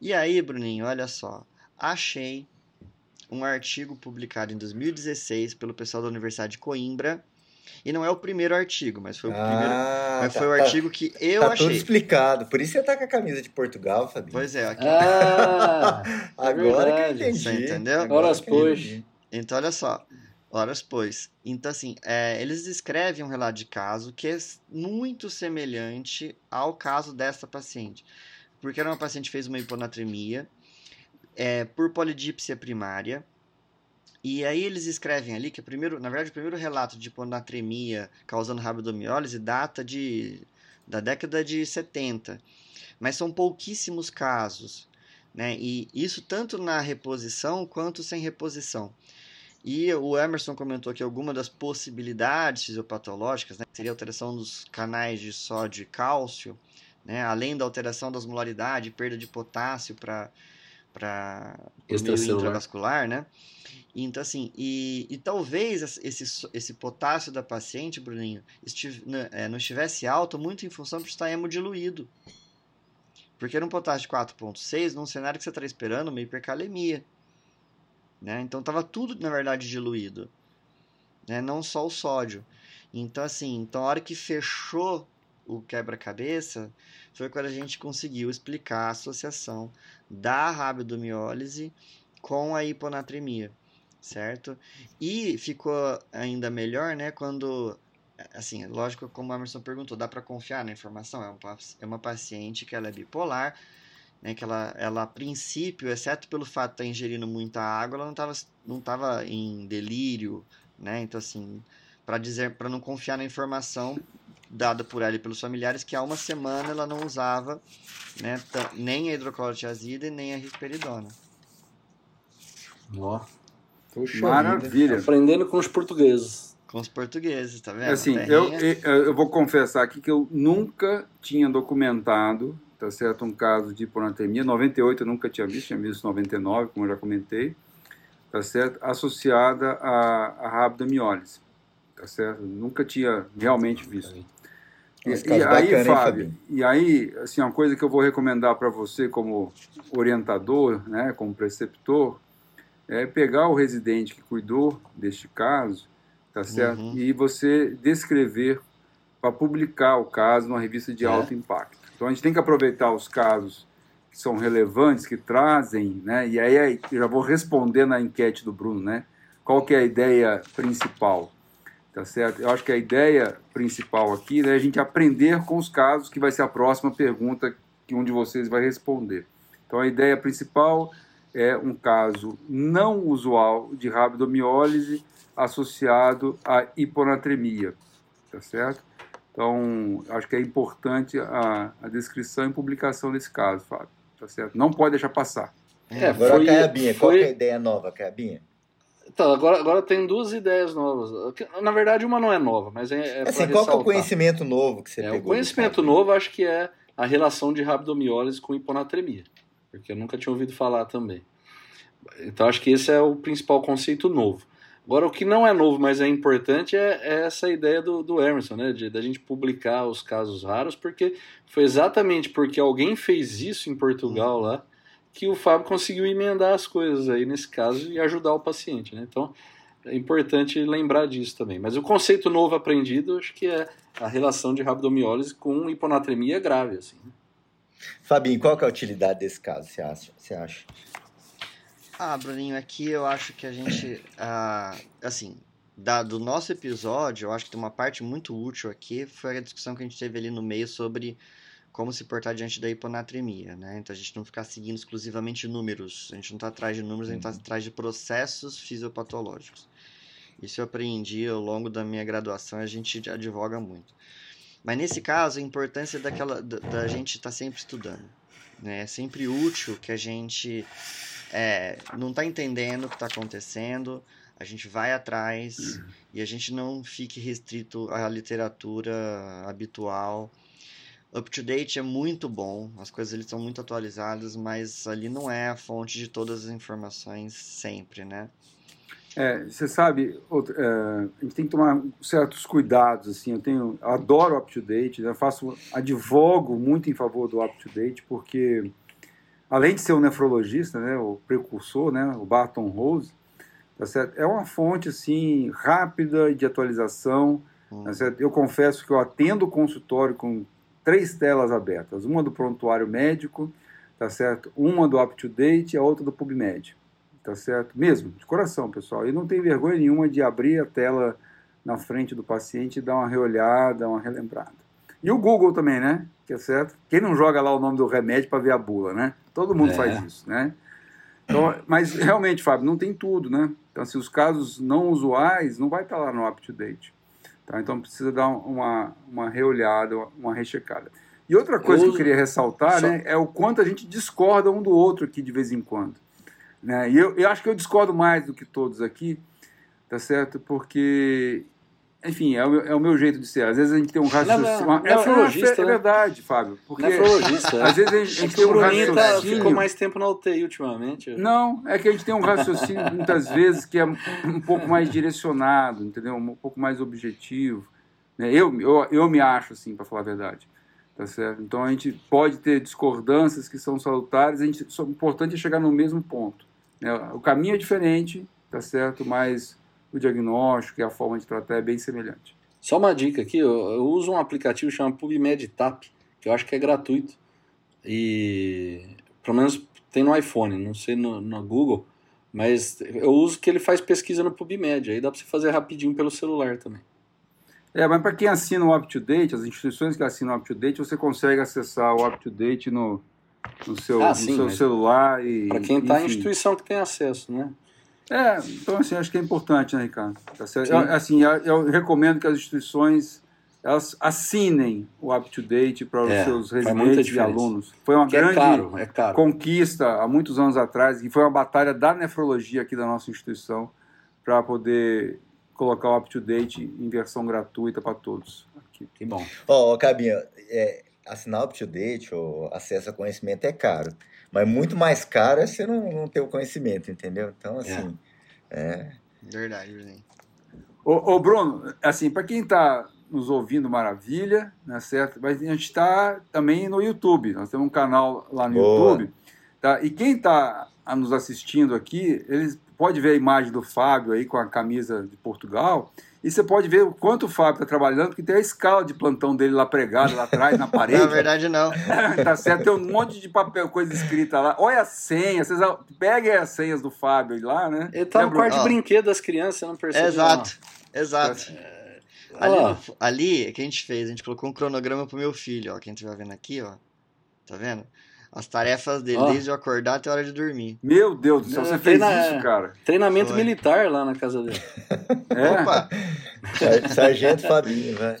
E aí, Bruninho, olha só, achei um artigo publicado em 2016 pelo pessoal da Universidade de Coimbra, e não é o primeiro artigo, mas foi o primeiro, Ah, mas tá, foi o tá- artigo que eu tá tudo achei. explicado. Por isso você tá com a camisa de Portugal, Fabinho. Pois é, aqui. Ah, Agora que eu entendi. Você entendeu? Agora Horas pois. Então, olha só. Horas pois. Então, assim, é, eles descrevem um relato de caso que é muito semelhante ao caso dessa paciente. Porque era uma paciente que fez uma hiponatremia é, por polidipsia primária. E aí eles escrevem ali que o primeiro, na verdade, o primeiro relato de hiponatremia causando rabdomiólise data de, da década de 70. Mas são pouquíssimos casos. Né? E isso tanto na reposição quanto sem reposição. E o Emerson comentou que alguma das possibilidades fisiopatológicas né, seria alteração dos canais de sódio e cálcio, né, além da alteração da osmolaridade, perda de potássio para o meio intravascular, né? Então, assim, e, e talvez esse, esse potássio da paciente, Bruninho, estive- né, é, não estivesse alto muito em função de estar hemodiluído. Porque era um potássio de 4,6 num cenário que você está esperando uma hipercalemia. Né? Então estava tudo, na verdade, diluído. Né? Não só o sódio. Então, assim, então a hora que fechou o quebra-cabeça foi quando a gente conseguiu explicar a associação da rabdomiólise com a hiponatremia. certo? E ficou ainda melhor, né, quando assim, lógico, como a Emerson perguntou, dá para confiar na informação? É, é uma paciente que ela é bipolar, né, que ela, ela, a princípio, exceto pelo fato de estar tá ingerindo muita água, ela não estava não tava em delírio, né? Então, assim, para dizer, para não confiar na informação dada por ela e pelos familiares, que há uma semana ela não usava né, nem a hidroclorotiazida nem a risperidona. Ó. Maravilha. Aprendendo com os portugueses. Com os portugueses, tá vendo? Assim, eu, eu vou confessar aqui que eu nunca tinha documentado, tá certo, um caso de hiponatremia. 98 eu nunca tinha visto, tinha visto 99, como eu já comentei, tá certo, associada à, à rabdomiólise, tá certo? Nunca tinha realmente visto. E, e, aí, Fábio, e aí, assim, uma coisa que eu vou recomendar para você como orientador, né, como preceptor, é pegar o residente que cuidou deste caso, tá certo? Uhum. E você descrever para publicar o caso numa revista de é. alto impacto. Então a gente tem que aproveitar os casos que são relevantes, que trazem, né? E aí eu já vou responder na enquete do Bruno, né? Qual que é a ideia principal? Tá certo? Eu acho que a ideia principal aqui né, é a gente aprender com os casos, que vai ser a próxima pergunta que um de vocês vai responder. Então, a ideia principal é um caso não usual de rabdomiólise associado à hiponatremia, tá certo? Então, acho que é importante a, a descrição e publicação desse caso, Fábio, tá certo? Não pode deixar passar. É, Agora, foi, Caiabinha, foi... qual é a ideia nova, Caiabinha? Então, agora, agora tem duas ideias novas. Na verdade, uma não é nova, mas é. é assim, qual é o conhecimento novo que você é, pegou? O conhecimento novo acho que é a relação de rabdomiólise com hiponatremia, porque eu nunca tinha ouvido falar também. Então, acho que esse é o principal conceito novo. Agora, o que não é novo, mas é importante, é, é essa ideia do, do Emerson, né? De, da gente publicar os casos raros, porque foi exatamente porque alguém fez isso em Portugal lá que o Fábio conseguiu emendar as coisas aí nesse caso e ajudar o paciente, né? Então é importante lembrar disso também. Mas o conceito novo aprendido, acho que é a relação de rabdomiólise com hiponatremia grave, assim. Né? Fabinho, qual que é a utilidade desse caso, você acha? Você acha? Ah, Bruninho, aqui eu acho que a gente, ah, assim, da, do nosso episódio, eu acho que tem uma parte muito útil aqui, foi a discussão que a gente teve ali no meio sobre como se portar diante da hiponatremia, né? Então a gente não ficar seguindo exclusivamente números, a gente não está atrás de números, a gente está uhum. atrás de processos fisiopatológicos. Isso eu aprendi ao longo da minha graduação, a gente advoga muito. Mas nesse caso, a importância daquela da, da gente estar tá sempre estudando, né? É sempre útil que a gente é, não está entendendo o que está acontecendo, a gente vai atrás uhum. e a gente não fique restrito à literatura habitual UpToDate é muito bom, as coisas ali são muito atualizadas, mas ali não é a fonte de todas as informações sempre, né? É, você sabe, é, a gente tem que tomar certos cuidados, assim, eu tenho, eu adoro UpToDate, né, faço, advogo muito em favor do UpToDate, porque além de ser um nefrologista, né, o precursor, né, o Barton Rose, tá certo? é uma fonte, assim, rápida de atualização, hum. tá certo? eu confesso que eu atendo o consultório com três telas abertas, uma do prontuário médico, tá certo? Uma do UpToDate e a outra do PubMed, tá certo? Mesmo, de coração, pessoal. E não tem vergonha nenhuma de abrir a tela na frente do paciente e dar uma reolhada, uma relembrada. E o Google também, né? Que é certo? Quem não joga lá o nome do remédio para ver a bula, né? Todo mundo é. faz isso, né? Então, mas realmente, Fábio, não tem tudo, né? Então, se assim, os casos não usuais, não vai estar lá no UpToDate. Tá? Então precisa dar uma, uma reolhada, uma rechecada. E outra coisa eu que eu queria ressaltar Só... né, é o quanto a gente discorda um do outro aqui de vez em quando. Né? E eu, eu acho que eu discordo mais do que todos aqui, tá certo? Porque enfim, é o, é o, meu jeito de ser. Às vezes a gente tem um raciocínio. Não, não, nefrologista, é, é, verdade, Fábio. Porque nefrologista. Às vezes a gente, a gente tem um raciocínio. Tá, ficou mais tempo na UTI ultimamente. Não, é que a gente tem um raciocínio muitas vezes que é um pouco mais direcionado, entendeu? Um pouco mais objetivo. Né? Eu, eu, eu me acho assim, para falar a verdade. Tá certo? Então a gente pode ter discordâncias que são salutares, a gente, o importante é chegar no mesmo ponto. Né? O caminho é diferente, tá certo? Mas o diagnóstico e a forma de tratar é bem semelhante. Só uma dica aqui, eu, eu uso um aplicativo chamado PubMedTap, que eu acho que é gratuito. E pelo menos tem no iPhone, não sei no, no Google, Mas eu uso que ele faz pesquisa no PubMed, aí dá para você fazer rapidinho pelo celular também. É, mas para quem assina o UpToDate, as instituições que assinam o UpToDate, você consegue acessar o UpToDate no, no seu, Ah, no sim, seu celular. e Para quem está em instituição que tem acesso, né? É, então assim, acho que é importante, né, Ricardo? Tá. Eu, assim, eu, eu recomendo que as instituições elas assinem o UpToDate para os É, seus residentes e alunos. Foi uma Que é grande caro, é caro. conquista há muitos anos atrás, e foi uma batalha da nefrologia aqui da nossa instituição para poder colocar o UpToDate em versão gratuita para todos. Aqui. Que bom. Ó, ó, Cabinha, é, assinar up to date ou acesso a conhecimento é caro. Mas muito mais caro é você não, não ter o conhecimento, entendeu? Então, assim, é. Verdade, verdade. Ô, ô, Bruno, assim, para quem está nos ouvindo, maravilha, né, certo? Mas a gente está também no YouTube. Nós temos um canal lá no Boa. YouTube. Tá? E quem está nos assistindo aqui, eles pode ver a imagem do Fábio aí com a camisa de Portugal. E você pode ver o quanto o Fábio está trabalhando, porque tem a escala de plantão dele lá pregada lá atrás, na parede. Na verdade, não. tá certo? Tem um monte de papel, coisa escrita lá. Olha a senha. Vocês peguem as senhas do Fábio aí lá, né? Ele tá no Lembra? quarto de brinquedo das crianças, você não percebe. Exato, exato. não. Ali, Ó, no fu- ali, o que a gente fez? A gente colocou um cronograma pro meu filho, ó. Quem estiver vendo aqui, ó. Tá vendo? As tarefas dele, Ó. desde eu acordar até a hora de dormir. Meu Deus do céu, É, você tem fez isso, cara? treinamento Foi. militar lá na casa dele. É? Opa! Sar- Sargento Fabinho, né?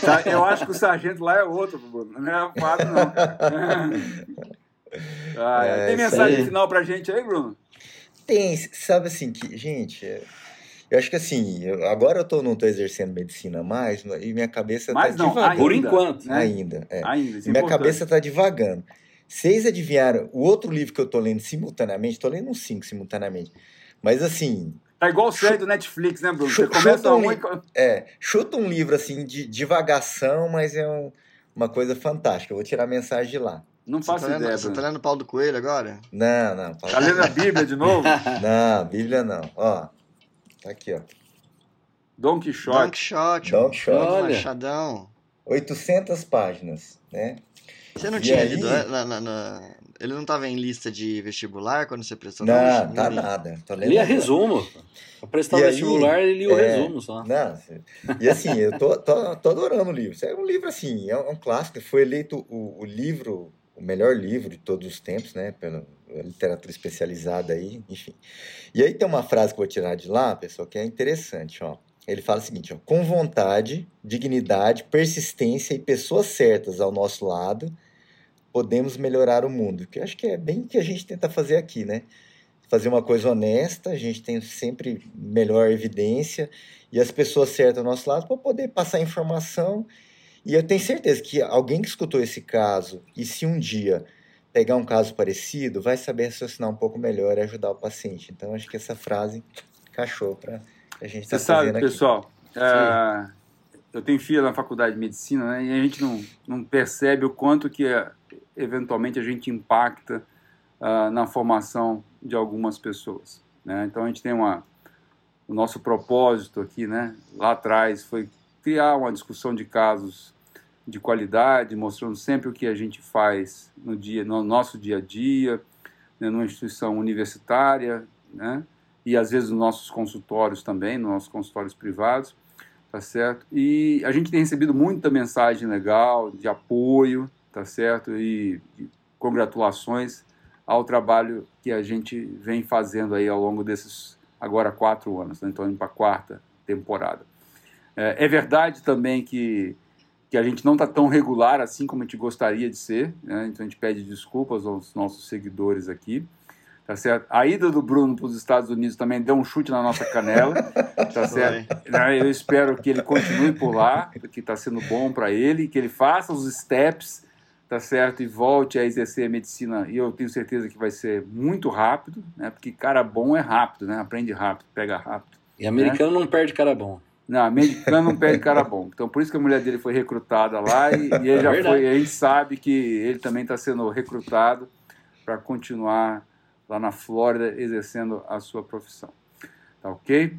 Tá, Eu acho que o sargento lá é outro, Bruno. Não é o Fábio, não. Ah, é. É, Tem mensagem aí. final pra gente aí, Bruno? Tem, sabe assim, que, gente, é, eu acho que assim, eu- agora eu tô, não tô exercendo medicina mais, e minha cabeça Mas tá não, divagando. Por enquanto, né? Ainda, é. Ainda, é minha importante. cabeça tá divagando. Vocês adivinharam, o outro livro que eu tô lendo simultaneamente, tô lendo uns cinco simultaneamente, mas assim, Tá igual série do Netflix, né, Bruno? Você começa chuta um um e... livro. É, chuta um livro assim de divagação, mas é um- uma coisa fantástica. Eu vou tirar a mensagem de lá. Não Você faço tá, lendo, ideia, você Bruno. tá lendo Paulo do Coelho agora? Não, não, Paulo. Tá lendo a Bíblia de novo? não, Bíblia não. Ó, tá aqui, ó. Don Don Quixote. Quixote. Don Don Quixote. Olha. Machadão. 800 páginas, né? Você não E tinha aí? lido né, na- na- na- Ele não tava em lista de vestibular quando você prestou? Não, Não, tá nada. Tô lendo Lia resumo. Pra prestar E aí, vestibular, ele lia o é, resumo só. Não, e assim, eu tô, tô, tô adorando o livro. Isso É um livro, assim, é um, é um clássico. Foi eleito o, o livro, o melhor livro de todos os tempos, né? Pela literatura especializada aí, enfim. E aí tem uma frase que eu vou tirar de lá, pessoal, que é interessante, ó. Ele fala o seguinte, ó. Com vontade, dignidade, persistência e pessoas certas ao nosso lado, podemos melhorar o mundo. Que eu acho que é bem o que a gente tenta fazer aqui, né? fazer uma coisa honesta, a gente tem sempre melhor evidência e as pessoas certas ao nosso lado para poder passar informação. E eu tenho certeza que alguém que escutou esse caso e se um dia pegar um caso parecido, vai saber raciocinar um pouco melhor e ajudar o paciente. Então acho que essa frase encaixou para a gente sabe, fazendo aqui. pessoal, é, eu tenho filha na faculdade de medicina, né, e a gente não, não percebe o quanto que é, eventualmente a gente impacta ah, na formação de algumas pessoas. Né? Então a gente tem uma, o nosso propósito aqui, né, lá atrás, foi criar uma discussão de casos de qualidade, mostrando sempre o que a gente faz no dia, no nosso dia a dia, né, numa instituição universitária, né, e às vezes nos nossos consultórios também, nos nossos consultórios privados, tá certo? E a gente tem recebido muita mensagem legal, de apoio, tá certo? E, congratulações ao trabalho que a gente vem fazendo aí ao longo desses agora quatro anos, né? então indo para a quarta temporada. É, é verdade também que que a gente não está tão regular assim como a gente gostaria de ser, né? então a gente pede desculpas aos nossos seguidores aqui, tá certo? A ida do Bruno para os Estados Unidos também deu um chute na nossa canela, tá certo? Né? Eu espero que ele continue por lá, porque está sendo bom para ele, que ele faça os steps, tá certo? E volte a exercer a medicina, e eu tenho certeza que vai ser muito rápido, né? Porque cara bom é rápido, né? Aprende rápido, pega rápido. E americano não perde cara bom. Não, americano não perde cara bom. Então, por isso que a mulher dele foi recrutada lá e, e ele já Verdade. foi. A gente sabe que ele também está sendo recrutado para continuar lá na Flórida exercendo a sua profissão. Tá ok?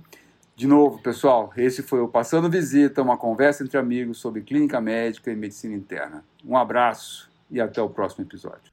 De novo, pessoal, esse foi o Passando Visita, uma conversa entre amigos sobre clínica médica e medicina interna. Um abraço e até o próximo episódio.